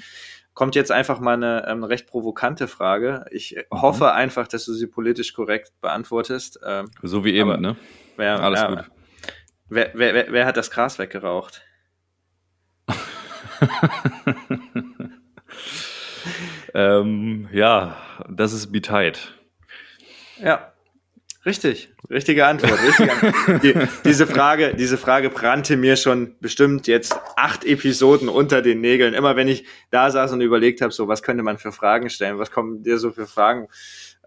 [SPEAKER 2] kommt jetzt einfach mal eine ähm, recht provokante Frage. Ich hoffe einfach, dass du sie politisch korrekt beantwortest. Ähm,
[SPEAKER 1] So wie eben,
[SPEAKER 2] Aber-
[SPEAKER 1] ne?
[SPEAKER 2] wer,
[SPEAKER 1] Alles
[SPEAKER 2] ja,
[SPEAKER 1] gut.
[SPEAKER 2] Wer, wer, wer, wer hat das Gras weggeraucht?
[SPEAKER 1] ähm, ja, das ist Be Tight.
[SPEAKER 2] Ja, richtig. Richtige Antwort. Richtige Antwort. Die, diese, Frage, diese Frage brannte mir schon bestimmt jetzt acht Episoden unter den Nägeln. Immer wenn ich da saß und überlegt habe, so was könnte man für Fragen stellen, was kommen dir so für Fragen,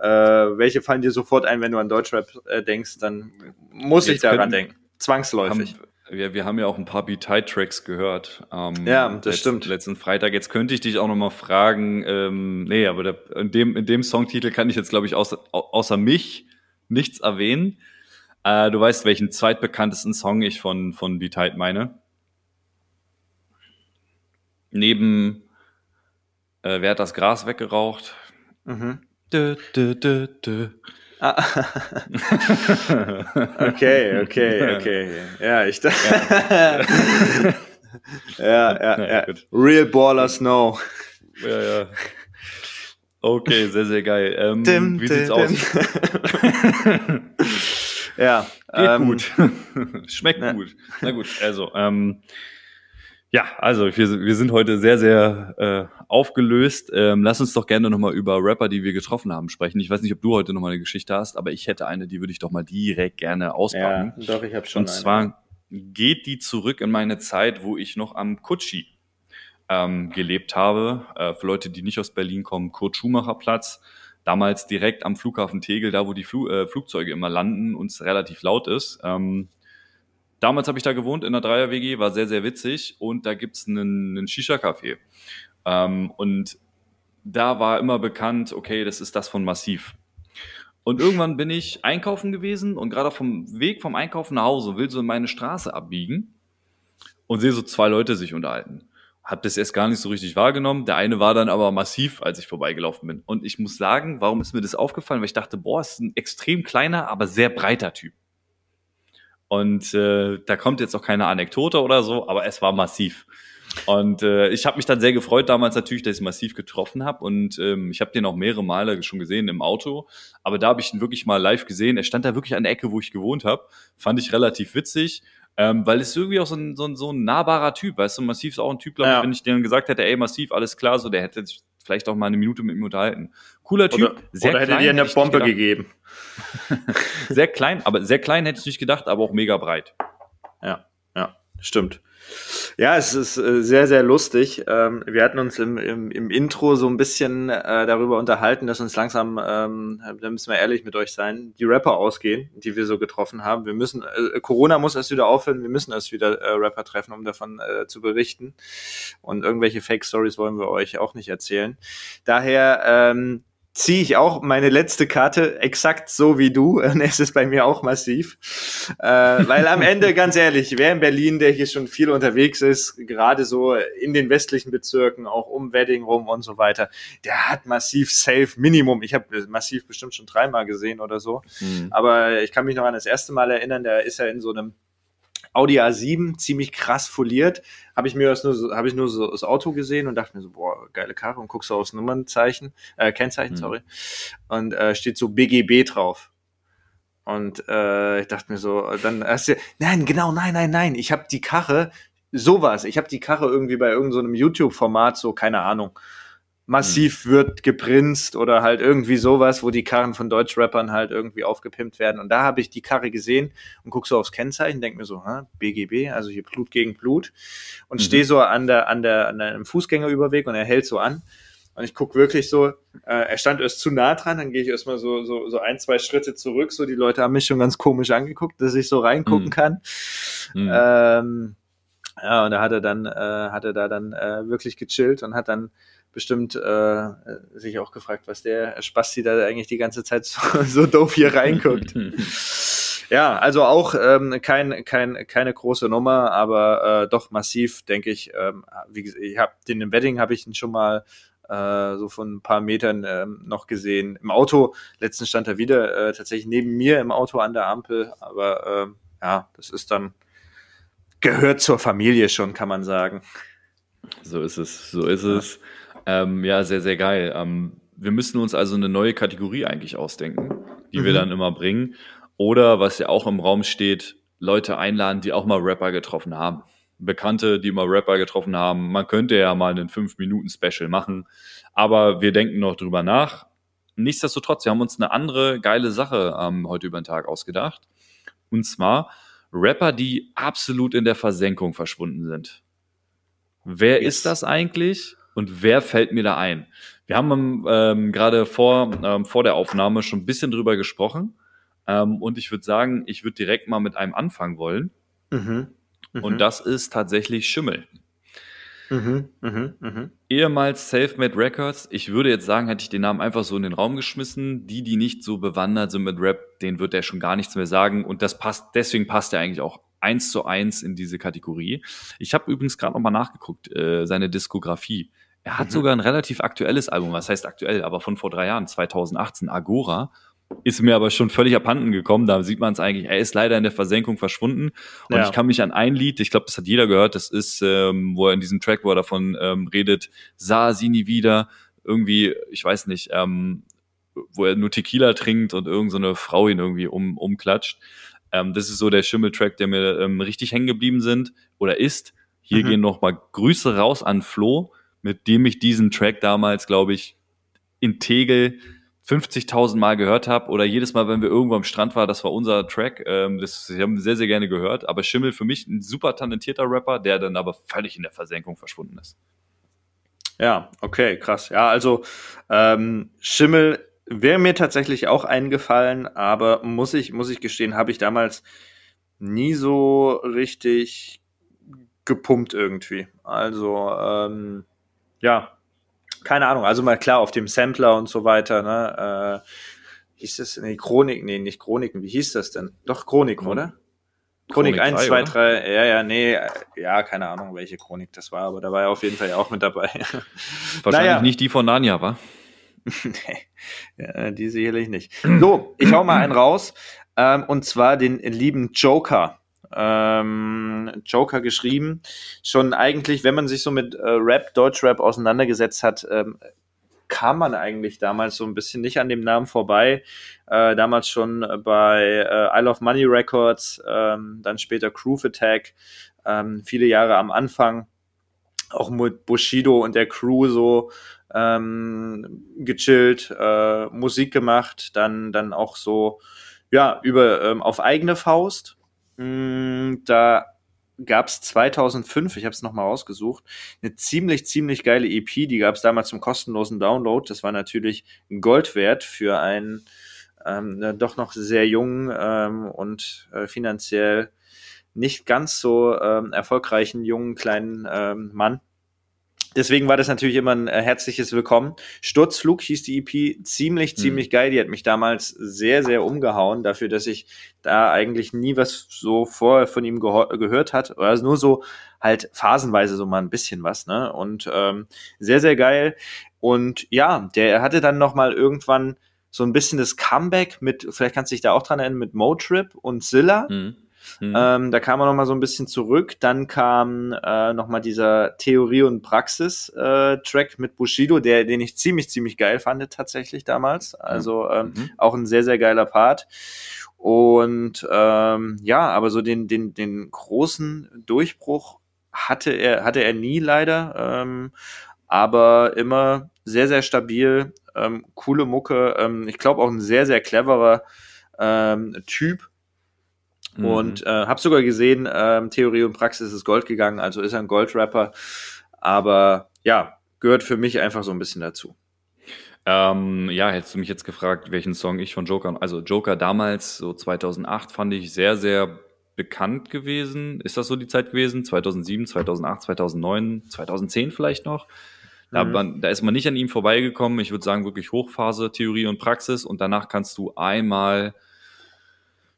[SPEAKER 2] äh, welche fallen dir sofort ein, wenn du an Deutschrap äh, denkst, dann muss ich
[SPEAKER 1] Jetzt
[SPEAKER 2] daran
[SPEAKER 1] können-
[SPEAKER 2] denken. Zwangsläufig.
[SPEAKER 1] Haben, wir, wir haben ja auch ein paar Be Tight Tracks gehört. Ähm,
[SPEAKER 2] Ja, das
[SPEAKER 1] letzten,
[SPEAKER 2] stimmt.
[SPEAKER 1] Letzten Freitag. Jetzt könnte ich dich auch noch mal fragen. Ähm, nee, aber der, in, dem, in dem Songtitel kann ich jetzt, glaube ich, außer, au- außer mich nichts erwähnen. Äh, du weißt, welchen zweitbekanntesten Song ich von, von Tight meine. Neben äh, Wer hat das Gras weggeraucht?
[SPEAKER 2] Mhm.
[SPEAKER 1] Dö, dö, dö, dö.
[SPEAKER 2] Ah. okay, okay, okay. Ja, ich dachte. ja, ja,
[SPEAKER 1] Ja,
[SPEAKER 2] ja.
[SPEAKER 1] gut.
[SPEAKER 2] Real Ballers know.
[SPEAKER 1] Ja, ja. Okay, sehr, sehr geil. Ähm,
[SPEAKER 2] Dim,
[SPEAKER 1] wie
[SPEAKER 2] dim,
[SPEAKER 1] sieht's aus?
[SPEAKER 2] dim. ja,
[SPEAKER 1] Geht
[SPEAKER 2] ähm,
[SPEAKER 1] gut. Schmeckt
[SPEAKER 2] ja.
[SPEAKER 1] gut. Na gut, also, ähm, ja, also wir, wir sind heute sehr, sehr äh, aufgelöst. Ähm, lass uns doch gerne nochmal über Rapper, die wir getroffen haben, sprechen. Ich weiß nicht, ob du heute nochmal eine Geschichte hast, aber ich hätte eine, die würde ich doch mal direkt gerne
[SPEAKER 2] Ja,
[SPEAKER 1] auspacken.
[SPEAKER 2] doch, ich habe schon.
[SPEAKER 1] Und zwar geht die zurück in meine Zeit, wo ich noch am Kutschi ähm, gelebt habe. Äh, für Leute, die nicht aus Berlin kommen, Kurt-Schumacher-Platz. Damals direkt am Flughafen Tegel, da wo die Flu äh, Flugzeuge immer landen und es relativ laut ist. Ähm, damals habe ich da gewohnt in der Dreier-WG, war sehr, sehr witzig. Und da gibt's einen, einen Shisha-Café. Ähm, und da war immer bekannt, okay, das ist das von Massiv. Und irgendwann bin ich einkaufen gewesen und gerade dem Weg vom Einkaufen nach Hause will so in meine Straße abbiegen und sehe so zwei Leute sich unterhalten. Hab das erst gar nicht so richtig wahrgenommen. Der eine war dann aber massiv, als ich vorbeigelaufen bin. Und ich muss sagen, warum ist mir das aufgefallen? Weil ich dachte, boah, ist ein extrem kleiner, aber sehr breiter Typ. Und äh, da kommt jetzt auch keine Anekdote oder so, aber es war massiv. Und äh, ich habe mich dann sehr gefreut damals natürlich, dass ich massiv getroffen habe. Und ähm, ich habe den auch mehrere Male schon gesehen im Auto. Aber da habe ich ihn wirklich mal live gesehen. Er stand da wirklich an der Ecke, wo ich gewohnt habe. Fand ich relativ witzig. Ähm, weil es irgendwie auch so ein, so, ein, so ein nahbarer Typ, weißt du, Massiv ist auch ein Typ, glaube
[SPEAKER 2] Ja.
[SPEAKER 1] ich, wenn ich denen gesagt hätte, ey, Massiv, alles klar, so, der hätte sich vielleicht auch mal eine Minute mit ihm unterhalten. Cooler Typ,
[SPEAKER 2] Oder,
[SPEAKER 1] sehr
[SPEAKER 2] oder hätte
[SPEAKER 1] klein,
[SPEAKER 2] dir eine
[SPEAKER 1] hätte
[SPEAKER 2] Bombe
[SPEAKER 1] gedacht.
[SPEAKER 2] gegeben.
[SPEAKER 1] Sehr klein, aber sehr klein hätte ich nicht gedacht, aber auch mega breit.
[SPEAKER 2] Ja, ja, stimmt. Ja, es ist äh, sehr, sehr lustig. Ähm, wir hatten uns im, im, im Intro so ein bisschen äh, darüber unterhalten, dass uns langsam, ähm, da müssen wir ehrlich mit euch sein, die Rapper ausgehen, die wir so getroffen haben. Wir müssen, äh, Corona muss erst wieder aufhören, wir müssen erst wieder äh, Rapper treffen, um davon äh, zu berichten. Und irgendwelche Fake-Stories wollen wir euch auch nicht erzählen. Daher ähm, ziehe ich auch meine letzte Karte exakt so wie du. Und es ist bei mir auch massiv. Äh, weil am Ende, ganz ehrlich, wer in Berlin, der hier schon viel unterwegs ist, gerade so in den westlichen Bezirken, auch um Wedding rum und so weiter, der hat massiv safe Minimum. Ich habe massiv bestimmt schon dreimal gesehen oder so. Aber ich kann mich noch an das erste Mal erinnern, da ist er in so einem Audi A7 ziemlich krass foliert. Habe ich mir das nur so, habe ich nur so das Auto gesehen und dachte mir so, boah, geile Karre und guckst so aufs Nummernzeichen, äh, Kennzeichen,
[SPEAKER 1] Mhm.
[SPEAKER 2] sorry. Und äh, steht so BGB drauf. Und äh, ich dachte mir so, dann hast du, nein, genau, nein, nein, nein, ich habe die Karre, sowas, ich habe die Karre irgendwie bei irgendeinem so einem YouTube-Format, so, keine Ahnung, massiv wird geprinzt oder halt irgendwie sowas, wo die Karren von Deutschrappern halt irgendwie aufgepimpt werden. Und da habe ich die Karre gesehen und guck so aufs Kennzeichen, denk mir so, hä, BGB, also hier Blut gegen Blut und
[SPEAKER 1] Mhm.
[SPEAKER 2] stehe so an der, an der, an einem Fußgängerüberweg und er hält so an. Und ich guck wirklich so, äh, er stand erst zu nah dran, dann gehe ich erstmal so, so, so ein, zwei Schritte zurück. So, die Leute haben mich schon ganz komisch angeguckt, dass ich so reingucken
[SPEAKER 1] Mhm.
[SPEAKER 2] kann.
[SPEAKER 1] Mhm.
[SPEAKER 2] Ähm, ja, und da hat er dann, äh, hat er da dann äh, wirklich gechillt und hat dann bestimmt äh, sich auch gefragt, was der Spasti da eigentlich die ganze Zeit so, so doof hier reinguckt. Ja, also auch ähm, kein, kein, keine große Nummer, aber äh, doch massiv, denke ich. Ähm, wie gesagt, ich habe den im Wedding habe ich ihn schon mal äh, so von ein paar Metern ähm, noch gesehen. Im Auto, letztens stand er wieder äh, tatsächlich neben mir im Auto an der Ampel, aber ähm, ja, das ist dann gehört zur Familie schon, kann man sagen.
[SPEAKER 1] So ist es, so ist es. Ähm, ja, sehr, sehr geil. Ähm, wir müssen uns also eine neue Kategorie eigentlich ausdenken, die mhm. wir dann immer bringen. Oder was ja auch im Raum steht, Leute einladen, die auch mal Rapper getroffen haben. Bekannte, die mal Rapper getroffen haben. Man könnte ja mal einen 5-Minuten-Special machen. Aber wir denken noch drüber nach. Nichtsdestotrotz, wir haben uns eine andere geile Sache ähm, heute über den Tag ausgedacht. Und zwar Rapper, die absolut in der Versenkung verschwunden sind. Wer yes. ist das eigentlich und wer fällt mir da ein? Wir haben ähm, gerade vor, ähm, vor der Aufnahme schon ein bisschen drüber gesprochen. Ähm, und ich würde sagen, ich würde direkt mal mit einem anfangen wollen. Mhm. Mhm. Und das ist tatsächlich Schimmel. Mhm, mh, mh. Ehemals Selfmade Records. Ich würde jetzt sagen, hätte ich den Namen einfach so in den Raum geschmissen. Die, die nicht so bewandert sind mit Rap, denen wird er schon gar nichts mehr sagen. Und das passt, deswegen passt er eigentlich auch eins zu eins in diese Kategorie. Ich habe übrigens gerade nochmal nachgeguckt, äh, seine Diskografie. Er hat mhm. sogar ein relativ aktuelles Album, was heißt aktuell, aber von vor drei Jahren, 2018, Agora. Ist mir aber schon völlig abhanden gekommen. Da sieht man es eigentlich. Er ist leider in der Versenkung verschwunden. Und ja. ich kann mich an ein Lied, ich glaube, das hat jeder gehört, das ist, ähm, wo er in diesem Track, wo er davon ähm, redet, sah sie nie wieder. Irgendwie, ich weiß nicht, ähm, wo er nur Tequila trinkt und irgendeine so Frau ihn irgendwie um, umklatscht. Ähm, das ist so der Schimmeltrack, der mir ähm, richtig hängen geblieben sind oder ist. Hier mhm. gehen nochmal Grüße raus an Flo, mit dem ich diesen Track damals, glaube ich, in Tegel 50.000 Mal gehört habe oder jedes Mal, wenn wir irgendwo am Strand waren, das war unser Track. Ähm, das wir haben sehr, sehr gerne gehört. Aber Schimmel für mich ein super talentierter Rapper, der dann aber völlig in der Versenkung verschwunden ist.
[SPEAKER 2] Ja, okay, krass. Ja, also ähm, Schimmel wäre mir tatsächlich auch eingefallen, aber muss ich, muss ich gestehen, habe ich damals nie so richtig gepumpt irgendwie. Also, ähm, ja, keine Ahnung, also mal klar auf dem Sampler und so weiter, ne? Äh, hieß das, nee, Chronik, nee, nicht Chroniken, wie hieß das denn? Doch, Chronik, oder? Chronik, Chronik 1, 2, 3, ja, ja, nee, ja, keine Ahnung, welche Chronik das war, aber da war er auf jeden Fall ja auch mit dabei.
[SPEAKER 1] Wahrscheinlich naja. nicht die von Narnia, wa?
[SPEAKER 2] nee, ja, die sicherlich nicht. So, ich hau mal einen raus, ähm, und zwar den lieben Joker ähm, Joker geschrieben. Schon eigentlich, wenn man sich so mit äh, Rap, Deutschrap auseinandergesetzt hat, ähm, kam man eigentlich damals so ein bisschen nicht an dem Namen vorbei. Äh, damals schon bei äh, I Love Money Records, ähm, dann später Groove Attack, ähm, viele Jahre am Anfang auch mit Bushido und der Crew so ähm, gechillt, äh, Musik gemacht, dann dann auch so ja über ähm, auf eigene Faust da gab es 2005, ich habe es nochmal rausgesucht, eine ziemlich, ziemlich geile EP, die gab es damals zum kostenlosen Download. Das war natürlich Gold wert für einen ähm, doch noch sehr jungen ähm, und äh, finanziell nicht ganz so ähm, erfolgreichen jungen kleinen ähm, Mann. Deswegen war das natürlich immer ein äh, herzliches Willkommen. Sturzflug hieß die EP, ziemlich, mhm. ziemlich geil. Die hat mich damals sehr, sehr umgehauen, dafür, dass ich da eigentlich nie was so vorher von ihm gehört hat. Also nur so halt phasenweise so mal ein bisschen was, ne? Und ähm, sehr, sehr geil. Und ja, der hatte dann noch mal irgendwann so ein bisschen das Comeback mit, vielleicht kannst du dich da auch dran erinnern, mit Motrip und Zilla. Mhm. Mhm. Ähm, da kam er noch mal so ein bisschen zurück. Dann kam äh, noch mal dieser Theorie und Praxis äh, Track mit Bushido, der den ich ziemlich ziemlich geil fand tatsächlich damals. Also ähm, mhm. auch ein sehr sehr geiler Part. Und ähm, ja, aber so den den den großen Durchbruch hatte er hatte er nie leider. Ähm, aber immer sehr sehr stabil, ähm, coole Mucke. Ähm, ich glaube auch ein sehr sehr cleverer ähm, Typ Mhm. Und äh, habe sogar gesehen, ähm, Theorie und Praxis ist Gold gegangen, also ist er ein Goldrapper. Aber ja, gehört für mich einfach so ein bisschen dazu.
[SPEAKER 1] Ähm, ja, hättest du mich jetzt gefragt, welchen Song ich von Joker, also Joker damals, so 2008, fand ich sehr, sehr bekannt gewesen. Ist das so die Zeit gewesen? 2007, 2008, 2009, 2010 vielleicht noch? Da, mhm. man, da ist man nicht an ihm vorbeigekommen. Ich würde sagen, wirklich Hochphase, Theorie und Praxis. Und danach kannst du einmal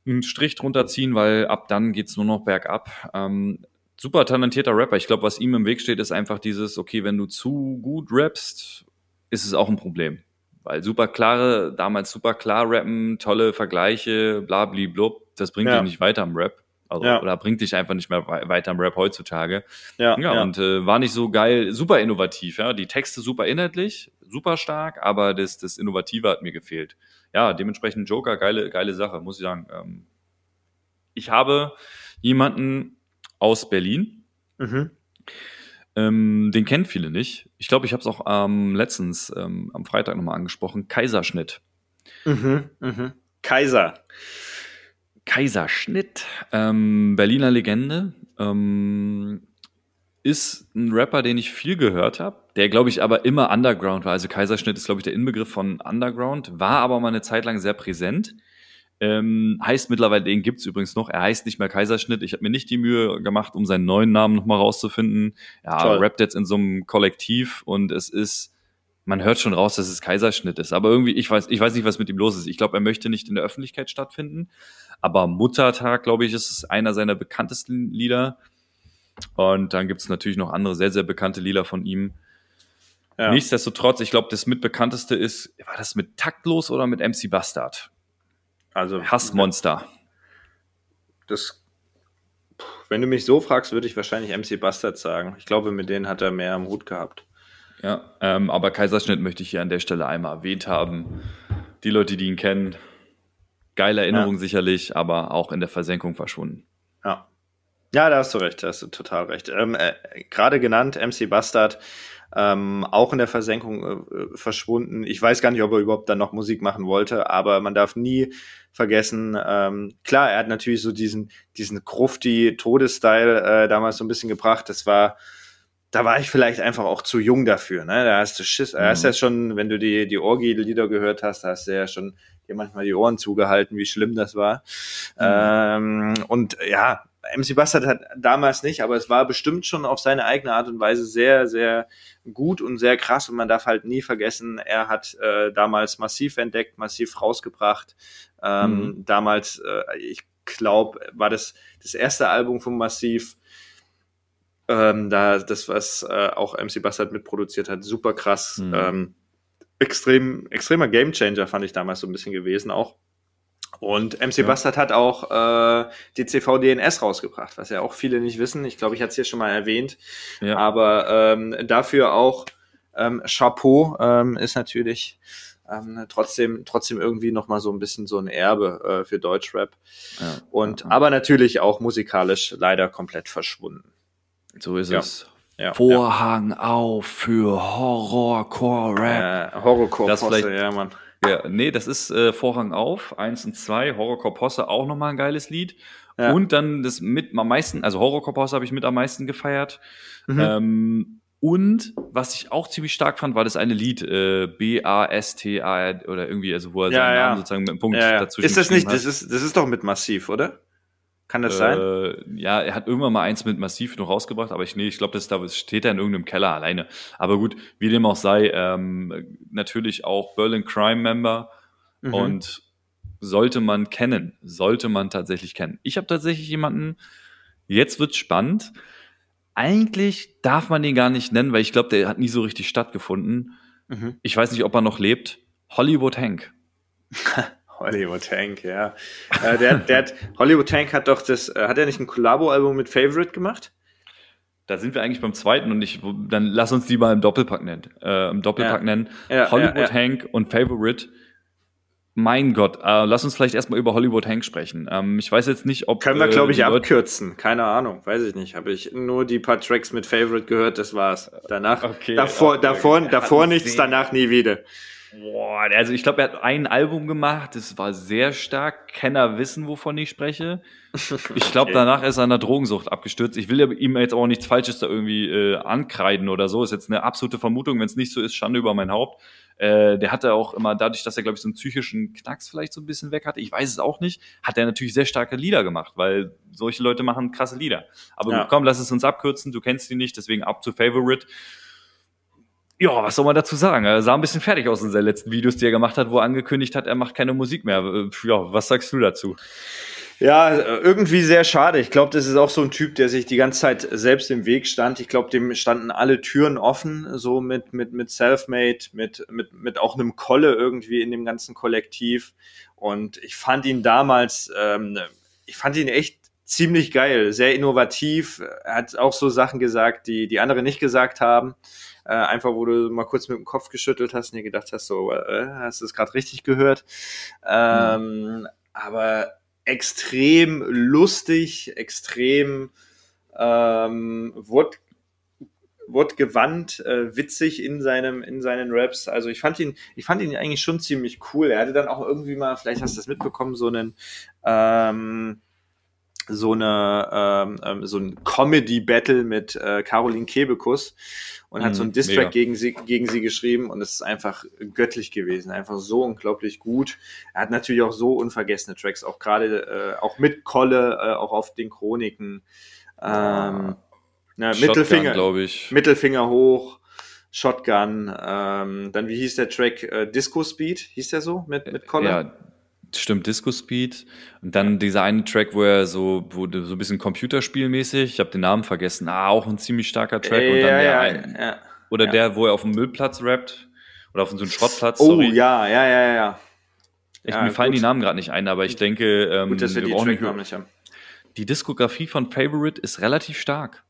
[SPEAKER 1] einen Strich drunter ziehen, weil ab dann geht's nur noch bergab. Ähm, super talentierter Rapper. Ich glaube, was ihm im Weg steht, ist einfach dieses, okay, wenn du zu gut rappst, ist es auch ein Problem. Weil super klare, damals super klar rappen, tolle Vergleiche, bla bli blub, das bringt
[SPEAKER 2] Ja.
[SPEAKER 1] dich nicht weiter im Rap. Also,
[SPEAKER 2] Ja.
[SPEAKER 1] Oder bringt dich einfach nicht mehr wei- weiter im Rap heutzutage.
[SPEAKER 2] Ja,
[SPEAKER 1] Ja,
[SPEAKER 2] ja.
[SPEAKER 1] und äh, war nicht so geil, super innovativ, ja. Die Texte super inhaltlich, super stark, aber das, das Innovative hat mir gefehlt. Ja, dementsprechend Joker, geile, geile Sache, muss ich sagen. Ähm, ich habe jemanden aus Berlin,
[SPEAKER 2] Mhm.
[SPEAKER 1] ähm, den kennen viele nicht. Ich glaube, ich habe es auch ähm, letztens ähm, am Freitag nochmal angesprochen. Kaiserschnitt.
[SPEAKER 2] Mhm. Mhm. Kaiser.
[SPEAKER 1] Kaiserschnitt, ähm, Berliner Legende, ähm, ist ein Rapper, den ich viel gehört habe, der, glaube ich, aber immer Underground war. Also Kaiserschnitt ist, glaube ich, der Inbegriff von Underground, war aber mal eine Zeit lang sehr präsent. Ähm, heißt mittlerweile, den gibt's übrigens noch. Er heißt nicht mehr Kaiserschnitt. Ich habe mir nicht die Mühe gemacht, um seinen neuen Namen nochmal rauszufinden. Ja,
[SPEAKER 2] Toll.
[SPEAKER 1] rappt jetzt in so einem Kollektiv und es ist, man hört schon raus, dass es Kaiserschnitt ist. Aber irgendwie, ich weiß, ich weiß nicht, was mit ihm los ist. Ich glaube, er möchte nicht in der Öffentlichkeit stattfinden. Aber Muttertag, glaube ich, ist einer seiner bekanntesten Lieder. Und dann gibt's natürlich noch andere sehr, sehr bekannte Lieder von ihm.
[SPEAKER 2] Ja.
[SPEAKER 1] Nichtsdestotrotz, ich glaube, das mitbekannteste ist, war das mit Taktlos oder mit MC Bastard?
[SPEAKER 2] Also
[SPEAKER 1] Hassmonster.
[SPEAKER 2] Das, wenn du mich so fragst, würde ich wahrscheinlich MC Bastard sagen. Ich glaube, mit denen hat er mehr am Hut gehabt.
[SPEAKER 1] Ja, ähm, aber Kaiserschnitt möchte ich hier an der Stelle einmal erwähnt haben. Die Leute, die ihn kennen, geile Erinnerung sicherlich, aber auch in der Versenkung verschwunden.
[SPEAKER 2] Ja. Da hast du recht, da hast du total recht. Ähm, äh, Gerade genannt, MC Bastard, ähm, auch in der Versenkung äh, verschwunden. Ich weiß gar nicht, ob er überhaupt dann noch Musik machen wollte, aber man darf nie vergessen, ähm, klar, er hat natürlich so diesen, diesen grufti Todesstyle äh, damals so ein bisschen gebracht. Das war, da war ich vielleicht einfach auch zu jung dafür. Ne? Da hast du Schiss, da hast du ja schon, wenn du die, die Orgi-Lieder gehört hast, da hast du ja schon dir manchmal die Ohren zugehalten, wie schlimm das war. Ähm, und ja, MC Bastard hat damals nicht, aber es war bestimmt schon auf seine eigene Art und Weise sehr, sehr gut und sehr krass. Und man darf halt nie vergessen, er hat äh, damals massiv entdeckt, massiv rausgebracht. Ähm,
[SPEAKER 1] Mhm.
[SPEAKER 2] Damals, äh, ich glaube, war das das erste Album von Massiv. Ähm, da das, was äh, auch MC Bastard mitproduziert hat, super krass.
[SPEAKER 1] Mhm.
[SPEAKER 2] Ähm, extrem, extremer Gamechanger fand ich damals so ein bisschen gewesen auch. Und MC
[SPEAKER 1] Ja.
[SPEAKER 2] Bastard hat auch äh, die CV-DNS rausgebracht, was ja auch viele nicht wissen. Ich glaube, ich hatte es hier schon mal erwähnt.
[SPEAKER 1] Ja.
[SPEAKER 2] Aber ähm, dafür auch ähm, Chapeau ähm, ist natürlich ähm, trotzdem, trotzdem irgendwie noch mal so ein bisschen so ein Erbe äh, für Deutschrap.
[SPEAKER 1] ja.
[SPEAKER 2] Und aber natürlich auch musikalisch leider komplett verschwunden.
[SPEAKER 1] So ist
[SPEAKER 2] Ja.
[SPEAKER 1] es.
[SPEAKER 2] Ja,
[SPEAKER 1] Vorhang auf für Horrorcore-Rap.
[SPEAKER 2] Äh, Horrorcore
[SPEAKER 1] Das
[SPEAKER 2] Posse,
[SPEAKER 1] vielleicht-
[SPEAKER 2] ja, Mann.
[SPEAKER 1] Ja, nee, das ist äh, Vorhang auf, eins und zwei, Horrorcore Posse auch nochmal ein geiles Lied.
[SPEAKER 2] Ja.
[SPEAKER 1] Und dann das mit am meisten, also Horrorcore Posse habe ich mit am meisten gefeiert.
[SPEAKER 2] Mhm.
[SPEAKER 1] Ähm, und was ich auch ziemlich stark fand, war das eine Lied, äh, B-A-S-T-A oder irgendwie, also wo er
[SPEAKER 2] Ja,
[SPEAKER 1] seinen
[SPEAKER 2] ja.
[SPEAKER 1] Namen sozusagen mit einem Punkt
[SPEAKER 2] ja, ja.
[SPEAKER 1] dazwischen
[SPEAKER 2] Ist das nicht,
[SPEAKER 1] geschrieben
[SPEAKER 2] das ist, das ist doch mit Massiv, oder? Kann das
[SPEAKER 1] hat.
[SPEAKER 2] sein?
[SPEAKER 1] Äh, ja, er hat irgendwann mal eins mit Massiv noch rausgebracht, aber ich, nee, ich glaube, das, da steht er in irgendeinem Keller alleine. Aber gut, wie dem auch sei, ähm, natürlich auch Berlin Crime Member
[SPEAKER 2] Mhm.
[SPEAKER 1] und sollte man kennen, sollte man tatsächlich kennen. Ich habe tatsächlich jemanden, jetzt wird's spannend. Eigentlich darf man den gar nicht nennen, weil ich glaube, der hat nie so richtig stattgefunden.
[SPEAKER 2] Mhm.
[SPEAKER 1] Ich weiß nicht, ob er noch lebt. Hollywood Hank.
[SPEAKER 2] Hollywood Tank, ja. äh, der, der hat, Hollywood Tank hat doch das, äh, hat er nicht ein Collabo-Album mit Favorite gemacht?
[SPEAKER 1] Da sind wir eigentlich beim zweiten und ich, dann lass uns die mal im Doppelpack nennen. Äh, Im Doppelpack
[SPEAKER 2] Ja.
[SPEAKER 1] nennen.
[SPEAKER 2] Ja,
[SPEAKER 1] Hollywood
[SPEAKER 2] ja.
[SPEAKER 1] Hank und Favorite. Mein Gott, äh, lass uns vielleicht erstmal über Hollywood Hank sprechen. Ähm, ich weiß jetzt nicht, ob.
[SPEAKER 2] Können wir,
[SPEAKER 1] äh,
[SPEAKER 2] glaube ich,
[SPEAKER 1] Leute-
[SPEAKER 2] abkürzen. Keine Ahnung, weiß ich nicht. Habe ich nur die paar Tracks mit Favorite gehört, das war's. Danach,
[SPEAKER 1] Okay,
[SPEAKER 2] davor,
[SPEAKER 1] okay.
[SPEAKER 2] davor, davor nichts, danach nie wieder.
[SPEAKER 1] Boah, also ich glaube, er hat ein Album gemacht, das war sehr stark. Kenner wissen, wovon ich spreche. Ich glaube,
[SPEAKER 2] Okay.
[SPEAKER 1] danach ist er an der Drogensucht abgestürzt. Ich will ihm jetzt auch nichts Falsches da irgendwie äh, ankreiden oder so. Ist jetzt eine absolute Vermutung. Wenn es nicht so ist, Schande über mein Haupt. Äh, der hatte auch immer, dadurch, dass er, glaube ich, so einen psychischen Knacks vielleicht so ein bisschen weg hatte, ich weiß es auch nicht, hat er natürlich sehr starke Lieder gemacht, weil solche Leute machen krasse Lieder. Aber
[SPEAKER 2] Ja.
[SPEAKER 1] gut, komm, lass es uns abkürzen. Du kennst ihn nicht, deswegen ab zu Favorite Ja, was soll man dazu sagen? Er sah ein bisschen fertig aus in seinen letzten Videos, die er gemacht hat, wo er angekündigt hat, er macht keine Musik mehr. Äh, Ja, was sagst du dazu?
[SPEAKER 2] Ja, irgendwie sehr schade. Ich glaube, das ist auch so ein Typ, der sich die ganze Zeit selbst im Weg stand. Ich glaube, dem standen alle Türen offen, so mit, mit, mit Selfmade, mit, mit, mit auch einem Kolle irgendwie in dem ganzen Kollektiv. Und ich fand ihn damals, ähm, ich fand ihn echt ziemlich geil, sehr innovativ. Er hat auch so Sachen gesagt, die die andere nicht gesagt haben. Äh, einfach, wo du mal kurz mit dem Kopf geschüttelt hast und dir gedacht hast, so, äh, hast du es gerade richtig gehört? Ähm, mhm. Aber extrem lustig, extrem ähm, wort, wortgewandt, äh, witzig in seinem in seinen Raps. Also ich fand ihn, ich fand ihn eigentlich schon ziemlich cool. Er hatte dann auch irgendwie mal, vielleicht hast du das mitbekommen, so einen ähm, so eine ähm, ähm so ein Comedy Battle mit äh, Caroline Kebekus und hat so ein mhm, Distrack gegen sie, gegen sie geschrieben und es ist einfach göttlich gewesen, einfach so unglaublich gut. Er hat natürlich auch so unvergessene Tracks, auch gerade äh, auch mit Kolle, äh, auch auf den Chroniken. Ähm, na, Shotgun, Mittelfinger, ich. Mittelfinger hoch, Shotgun. Ähm, dann wie hieß der Track? Äh, Disco Speed hieß der so mit mit Kolle?
[SPEAKER 1] Ja, Stimmt, Disco Speed. Und dann dieser eine Track, wo er so, wo so ein bisschen Computerspielmäßig, ich habe den Namen vergessen, ah, auch ein ziemlich starker Track.
[SPEAKER 2] Äh,
[SPEAKER 1] und dann
[SPEAKER 2] ja,
[SPEAKER 1] der
[SPEAKER 2] ja,
[SPEAKER 1] ein,
[SPEAKER 2] ja,
[SPEAKER 1] oder der, wo er auf dem Müllplatz rappt. Oder auf so einem Schrottplatz.
[SPEAKER 2] Oh,
[SPEAKER 1] sorry.
[SPEAKER 2] ja, ja, ja, ja.
[SPEAKER 1] Ich,
[SPEAKER 2] Ja,
[SPEAKER 1] mir fallen
[SPEAKER 2] gut.
[SPEAKER 1] die Namen gerade nicht ein, aber ich denke, ähm,
[SPEAKER 2] Gut, dass wir die
[SPEAKER 1] brauchen
[SPEAKER 2] Tracknamen nicht haben.
[SPEAKER 1] die Diskografie von Favorite ist relativ stark.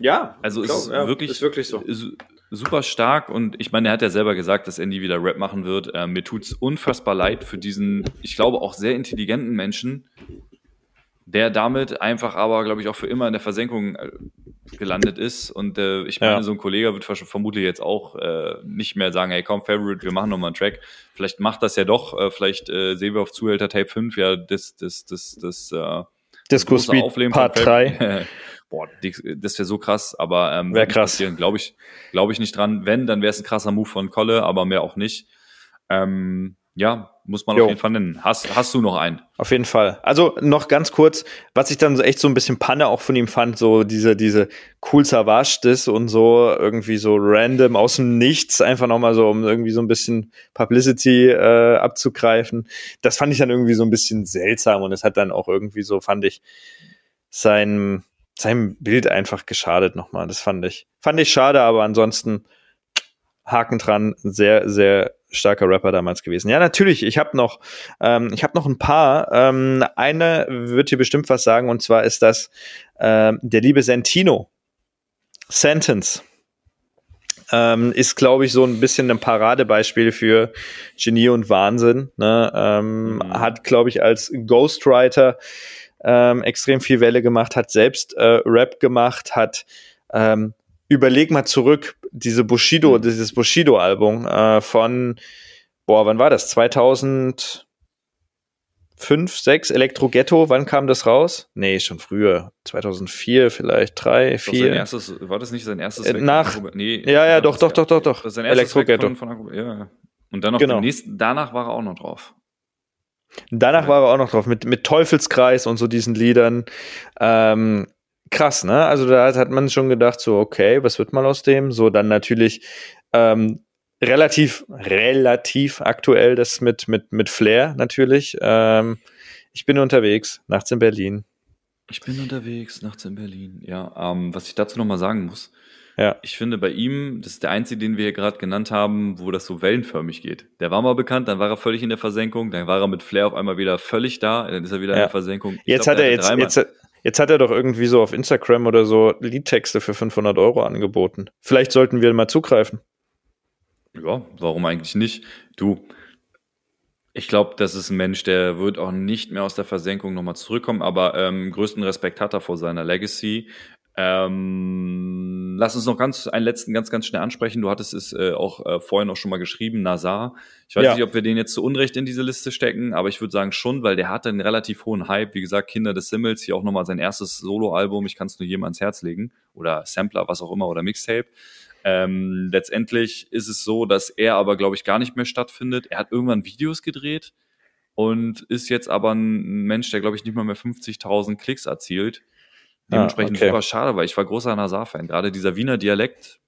[SPEAKER 2] Ja,
[SPEAKER 1] Also
[SPEAKER 2] glaub,
[SPEAKER 1] ist wirklich,
[SPEAKER 2] ist wirklich so.
[SPEAKER 1] su- super stark und ich meine, er hat ja selber gesagt, dass er nie wieder Rap machen wird. Ähm, mir tut's unfassbar leid für diesen, ich glaube auch sehr intelligenten Menschen, der damit einfach aber, glaube ich, auch für immer in der Versenkung äh, gelandet ist. Und äh, ich meine,
[SPEAKER 2] Ja.
[SPEAKER 1] so ein Kollege wird vermutlich jetzt auch äh, nicht mehr sagen, hey komm, Favorite, wir machen nochmal einen Track. Vielleicht macht das ja doch, äh, vielleicht äh, sehen wir auf Zuhälter Tape 5 ja das, das, das, das, äh,
[SPEAKER 3] Disco Speed
[SPEAKER 1] Aufleben
[SPEAKER 3] Part
[SPEAKER 1] von
[SPEAKER 3] 3.
[SPEAKER 1] Boah, das wäre so krass, aber ähm,
[SPEAKER 3] Wär
[SPEAKER 1] wird nicht
[SPEAKER 3] krass.
[SPEAKER 1] Glaube ich, glaube ich nicht dran. Wenn, dann wäre es ein krasser Move von Kolle, aber mehr auch nicht. Ähm, ja, muss man
[SPEAKER 3] Jo.
[SPEAKER 1] auf jeden Fall nennen. Hast, hast du noch einen?
[SPEAKER 3] Auf jeden Fall. Also noch ganz kurz, was ich dann so echt so ein bisschen Panne auch von ihm fand, so diese, diese cool Savage und so irgendwie so random aus dem Nichts, einfach nochmal so, um irgendwie so ein bisschen Publicity äh, abzugreifen. Das fand ich dann irgendwie so ein bisschen seltsam und es hat dann auch irgendwie so, fand ich, sein, seinem Bild einfach geschadet nochmal. Das fand ich, fand ich schade, aber ansonsten Haken dran, sehr, sehr starker Rapper damals gewesen. Ja, natürlich, ich habe noch, ähm, ich habe noch ein paar. Ähm, eine wird hier bestimmt was sagen, und zwar ist das ähm, der liebe Sentino. Sentence. Ähm, ist, glaube ich, so ein bisschen ein Paradebeispiel für Genie und Wahnsinn. Ne? Ähm,
[SPEAKER 1] Mhm.
[SPEAKER 3] Hat, glaube ich, als Ghostwriter ähm, extrem viel Welle gemacht, hat selbst äh, Rap gemacht, hat ähm, überleg mal zurück, diese Bushido,
[SPEAKER 1] Mhm.
[SPEAKER 3] dieses Bushido-Album äh, von, boah, wann war das? 2005, 6, Elektro Ghetto, wann kam das raus? Nee, schon früher. 2004 vielleicht, 3,
[SPEAKER 1] Ist das sein
[SPEAKER 3] 4.
[SPEAKER 1] erstes, war das nicht sein erstes
[SPEAKER 3] Äh, nach-
[SPEAKER 1] nee,
[SPEAKER 3] Ja, ja, doch, doch, doch, doch, doch. Elektro Ghetto.
[SPEAKER 1] Von, von ja. Und dann noch
[SPEAKER 3] Genau.
[SPEAKER 1] nächsten, danach war er auch noch drauf.
[SPEAKER 3] Danach war er auch noch drauf, mit, mit Teufelskreis und so diesen Liedern. Ähm, krass, ne? Also da hat- hat man schon gedacht, so, okay, was wird mal aus dem? So, dann natürlich ähm, relativ, relativ aktuell das mit, mit, mit Flair natürlich. Ähm, ich bin unterwegs, nachts in Berlin.
[SPEAKER 1] Ich bin unterwegs, nachts in Berlin. Ja, ähm, was ich dazu nochmal sagen muss.
[SPEAKER 3] Ja.
[SPEAKER 1] Ich finde bei ihm, das ist der einzige, den wir hier gerade genannt haben, wo das so wellenförmig geht. Der war mal bekannt, dann war er völlig in der Versenkung, dann war er mit Flair auf einmal wieder völlig da, dann ist er wieder in
[SPEAKER 3] Ja.
[SPEAKER 1] der Versenkung. Ich
[SPEAKER 3] Jetzt
[SPEAKER 1] glaub,
[SPEAKER 3] hat er jetzt,
[SPEAKER 1] dreimal-
[SPEAKER 3] jetzt, jetzt hat er doch irgendwie so auf Instagram oder so Liedtexte für 500 Euro angeboten. Vielleicht sollten wir mal zugreifen.
[SPEAKER 1] Ja, warum eigentlich nicht? Du, ich glaube, das ist ein Mensch, der wird auch nicht mehr aus der Versenkung nochmal zurückkommen, aber ähm, größten Respekt hat er vor seiner Legacy. Ähm, lass uns noch ganz einen letzten ganz, ganz schnell ansprechen. Du hattest es äh, auch äh, vorhin auch schon mal geschrieben, Nazar. Ich weiß
[SPEAKER 3] Ja.
[SPEAKER 1] nicht, ob wir den jetzt zu Unrecht in diese Liste stecken, aber ich würde sagen schon, weil der hatte einen relativ hohen Hype. Wie gesagt, Kinder des Simmels, hier auch nochmal sein erstes Soloalbum. Ich kann es nur jedem ans Herz legen. Oder Sampler, was auch immer, oder Mixtape. Ähm, letztendlich ist es so, dass er aber, glaube ich, gar nicht mehr stattfindet. Er hat irgendwann Videos gedreht und ist jetzt aber ein Mensch, der, glaube ich, nicht mal mehr 50.000 Klicks erzielt.
[SPEAKER 3] Ah,
[SPEAKER 1] Dementsprechend
[SPEAKER 3] okay.
[SPEAKER 1] super schade, weil ich war großer Nazar-Fan. Gerade dieser Wiener Dialekt,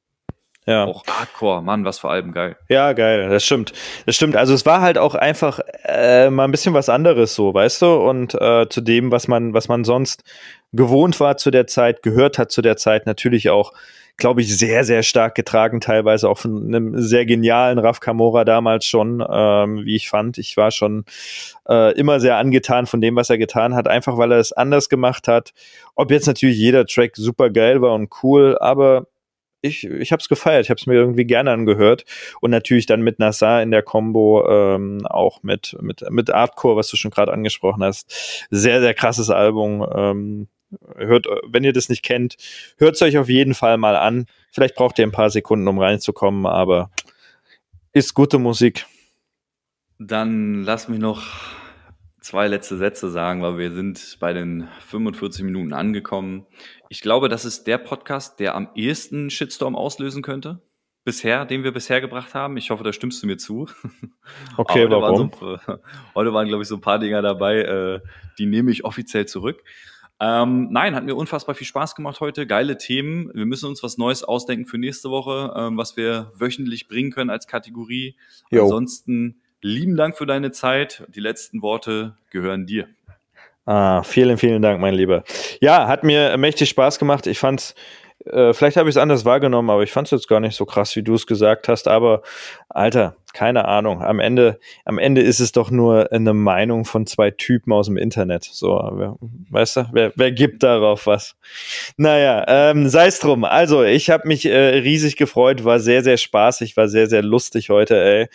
[SPEAKER 2] Ja.
[SPEAKER 1] Auch Hardcore, Mann, was für Alben, geil.
[SPEAKER 2] Ja, geil, das stimmt. Das stimmt. Also es war halt auch einfach äh, mal ein bisschen was anderes so, weißt du? Und äh, zu dem, was man, was man sonst gewohnt war zu der Zeit, gehört hat zu der Zeit, natürlich auch, glaube ich, sehr, sehr stark getragen, teilweise auch von einem sehr genialen Raf Kamora damals schon, ähm, wie ich fand. Ich war schon äh, immer sehr angetan von dem, was er getan hat, einfach weil er es anders gemacht hat. Ob jetzt natürlich jeder Track super geil war und cool, aber ich, ich habe es gefeiert, ich habe es mir irgendwie gerne angehört und natürlich dann mit Nassar in der Combo ähm, auch mit mit mit Artcore, was du schon gerade angesprochen hast, sehr sehr krasses Album. Ähm, hört, wenn ihr das nicht kennt, hört es euch auf jeden Fall mal an. Vielleicht braucht ihr ein paar Sekunden, um reinzukommen, aber ist gute Musik.
[SPEAKER 1] Dann lass mich noch zwei letzte Sätze sagen, weil wir sind bei den 45 Minuten angekommen. Ich glaube, das ist der Podcast, der am ehesten Shitstorm auslösen könnte. Bisher, den wir bisher gebracht haben. Ich hoffe, da stimmst du mir zu.
[SPEAKER 2] Okay,
[SPEAKER 1] heute
[SPEAKER 2] warum?
[SPEAKER 1] Waren so, heute waren, glaube ich, so ein paar Dinger dabei, äh, die nehme ich offiziell zurück. Ähm, nein, hat mir unfassbar viel Spaß gemacht heute. Geile Themen. Wir müssen uns was Neues ausdenken für nächste Woche, ähm, was wir wöchentlich bringen können als Kategorie.
[SPEAKER 2] Jo.
[SPEAKER 1] Ansonsten lieben Dank für deine Zeit. Die letzten Worte gehören dir.
[SPEAKER 2] Ah, vielen, vielen Dank, mein Lieber. Ja, hat mir mächtig Spaß gemacht. Ich fand's, äh, vielleicht habe ich es anders wahrgenommen, aber ich fand's jetzt gar nicht so krass, wie du es gesagt hast. Aber Alter, keine Ahnung. Am Ende, am Ende ist es doch nur eine Meinung von zwei Typen aus dem Internet. So, wer, weißt du, wer, wer gibt darauf was? Naja, ähm, sei es drum. Also, ich habe mich äh, riesig gefreut, war sehr, sehr spaßig, war sehr, sehr lustig heute, ey.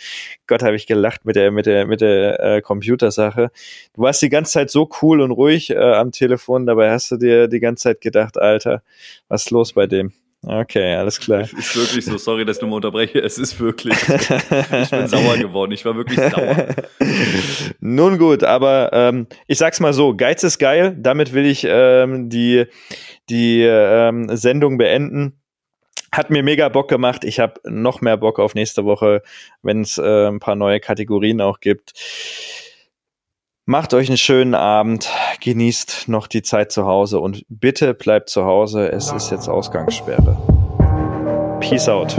[SPEAKER 2] Gott, habe ich gelacht mit der, mit der, mit der äh, Computersache. Du warst die ganze Zeit so cool und ruhig äh, am Telefon, dabei hast du dir die ganze Zeit gedacht, Alter, was ist los bei dem? Okay, alles klar.
[SPEAKER 1] Es ist wirklich so, sorry, dass ich nur mal unterbreche. Es ist wirklich. Ich bin sauer geworden. Ich war wirklich sauer.
[SPEAKER 2] Nun gut, aber ähm, ich sag's mal so: Geiz ist geil. Damit will ich ähm, die, die ähm, Sendung beenden. Hat mir mega Bock gemacht. Ich habe noch mehr Bock auf nächste Woche, wenn es äh, ein paar neue Kategorien auch gibt. Macht euch einen schönen Abend, genießt noch die Zeit zu Hause und bitte bleibt zu Hause. Es ist jetzt Ausgangssperre. Peace out.